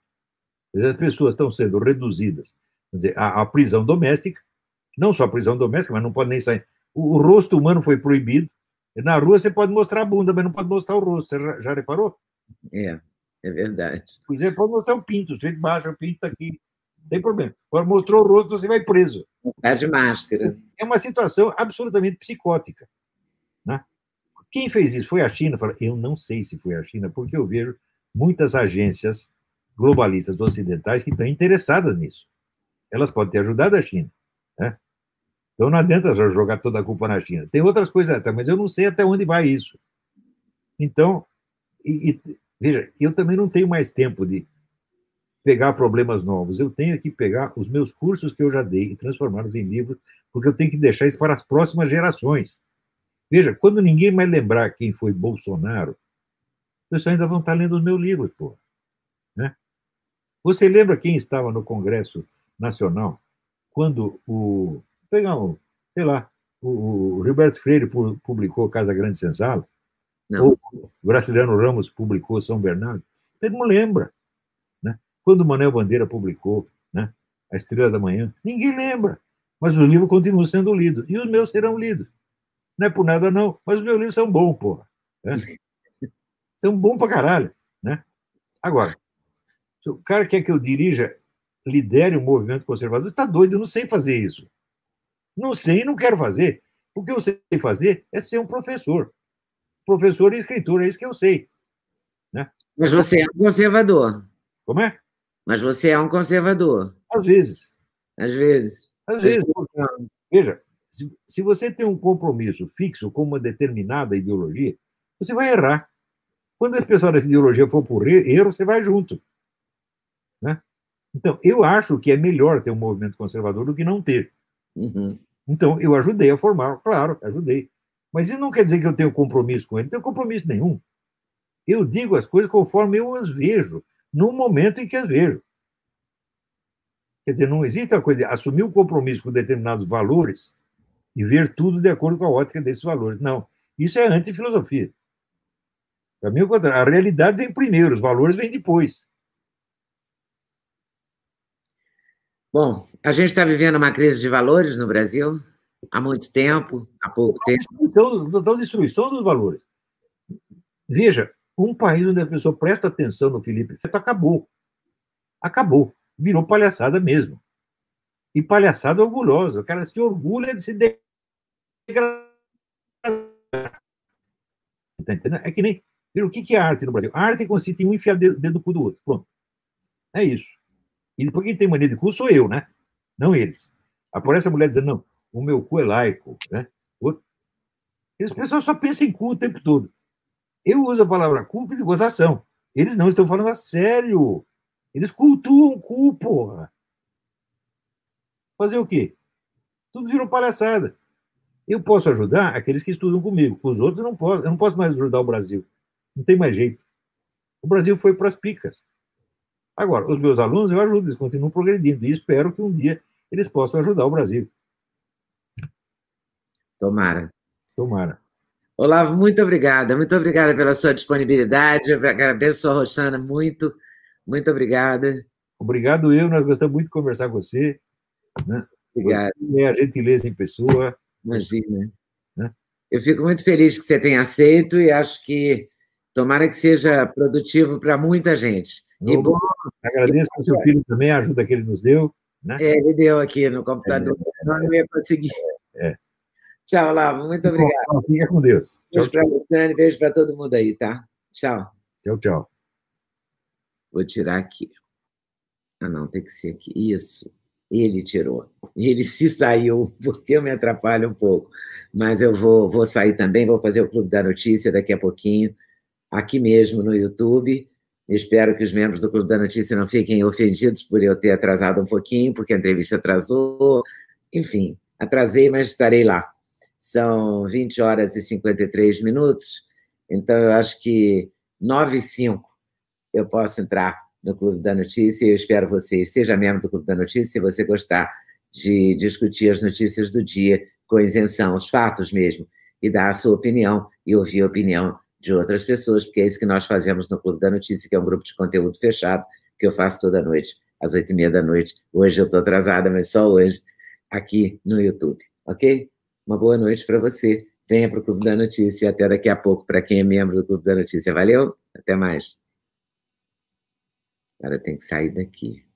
as pessoas estão sendo reduzidas dizer, à, à prisão doméstica, não só a prisão doméstica, mas não pode nem sair. O, o rosto humano foi proibido, na rua você pode mostrar a bunda, mas não pode mostrar o rosto. Você já reparou? É, é verdade. Pois é, pode mostrar o pinto. Você baixa o pinto está aqui. Não tem problema. Agora mostrou o rosto, você vai preso. Está de máscara. É uma situação absolutamente psicótica. Né? Quem fez isso? Foi a China? Eu não sei se foi a China, porque eu vejo muitas agências globalistas ocidentais que estão interessadas nisso. Elas podem ter ajudado a China. Então não adianta jogar toda a culpa na China. Tem outras coisas até, mas eu não sei até onde vai isso. Então, e, e, veja, eu também não tenho mais tempo de pegar problemas novos. Eu tenho que pegar os meus cursos que eu já dei e transformá-los em livros, porque eu tenho que deixar isso para as próximas gerações. Veja, quando ninguém mais lembrar quem foi Bolsonaro, pessoal ainda vão estar lendo os meus livros, pô. Né? Você lembra quem estava no Congresso Nacional quando o pegar, um, sei lá, o, o Gilberto Freire publicou Casa Grande Senzala, ou o Graciliano Ramos publicou São Bernardo, ele não lembra. Né? Quando o Manuel Bandeira publicou né, A Estrela da Manhã, ninguém lembra. Mas os livros continuam sendo lidos. E os meus serão lidos. Não é por nada, não. Mas os meus livros são bons, porra. Né? São bons pra caralho. Né? Agora, se o cara quer que eu dirija, lidere o movimento conservador, está doido, eu não sei fazer isso. Não sei e não quero fazer. O que eu sei fazer é ser um professor. Professor e escritor, é isso que eu sei. Né? Mas você é um conservador. Como é? Mas você é um conservador. Às vezes. Às vezes. Às vezes. Veja, se, se você tem um compromisso fixo com uma determinada ideologia, você vai errar. Quando a pessoa dessa ideologia for por erro, você vai junto. Né? Então, eu acho que é melhor ter um movimento conservador do que não ter. Uhum. Então, eu ajudei a formar, claro, ajudei. Mas isso não quer dizer que eu tenho compromisso com ele, não tenho compromisso nenhum. Eu digo as coisas conforme eu as vejo, no momento em que as vejo. Quer dizer, não existe a coisa de assumir um compromisso com determinados valores e ver tudo de acordo com a ótica desses valores. Não. Isso é anti-filosofia. Para mim, a realidade vem primeiro, os valores vêm depois. Bom, a gente está vivendo uma crise de valores no Brasil há muito tempo, há pouco tempo. Destruição, total destruição dos valores. Veja, um país onde a pessoa presta atenção no Felipe Neto acabou. Acabou. Virou palhaçada mesmo. E palhaçada orgulhosa. O cara se orgulha de se degradar. Tá? É que nem. O que é arte no Brasil? A arte consiste em um enfiar dentro do cu do outro. Pronto. É isso. E depois quem tem mania de cu sou eu, né? Não eles. Aparece a mulher dizendo, não, o meu cu é laico, né? As pessoas só pensam em cu o tempo todo. Eu uso a palavra cu de gozação. Eles não estão falando a sério. Eles cultuam cu, porra. Fazer o quê? Tudo virou palhaçada. Eu posso ajudar aqueles que estudam comigo. Os outros eu não posso. Eu não posso mais ajudar o Brasil. Não tem mais jeito. O Brasil foi para as picas. Agora, os meus alunos eu ajudo, eles continuam progredindo. E espero que um dia eles possam ajudar o Brasil. Tomara. Tomara. Olavo, muito obrigada. Muito obrigada pela sua disponibilidade. Eu agradeço a Roxana muito. Muito obrigada. Obrigado eu, nós gostamos muito de conversar com você. Né? Obrigado. É a gentileza em pessoa. Imagina. Né? Eu fico muito feliz que você tenha aceito e acho que tomara que seja produtivo para muita gente. e bom, agradeço ao seu filho também, a ajuda que ele nos deu. Né? É, ele deu aqui no computador, é, não ia conseguir. É. Tchau, Lavo. Muito obrigado. Bom, fica com Deus. Beijo para beijo para todo mundo aí, tá? Tchau. Tchau, tchau. Vou tirar aqui. Ah, não, tem que ser aqui. Isso. Ele tirou. Ele se saiu, porque eu me atrapalho um pouco. Mas eu vou, vou sair também, vou fazer o Clube da Notícia daqui a pouquinho, aqui mesmo no YouTube. Espero que os membros do Clube da Notícia não fiquem ofendidos por eu ter atrasado um pouquinho, porque a entrevista atrasou. Enfim, atrasei, mas estarei lá. São 20 horas e 53 minutos, então eu acho que 9 e 5 eu posso entrar no Clube da Notícia eu espero você. Seja membro do Clube da Notícia se você gostar de discutir as notícias do dia com isenção, os fatos mesmo, e dar a sua opinião e ouvir a opinião de outras pessoas, porque é isso que nós fazemos no Clube da Notícia, que é um grupo de conteúdo fechado que eu faço toda noite, às oito e meia da noite. Hoje eu estou atrasada, mas só hoje, aqui no YouTube, ok? Uma boa noite para você. Venha para o Clube da Notícia e até daqui a pouco para quem é membro do Clube da Notícia. Valeu? Até mais. Agora eu tenho que sair daqui.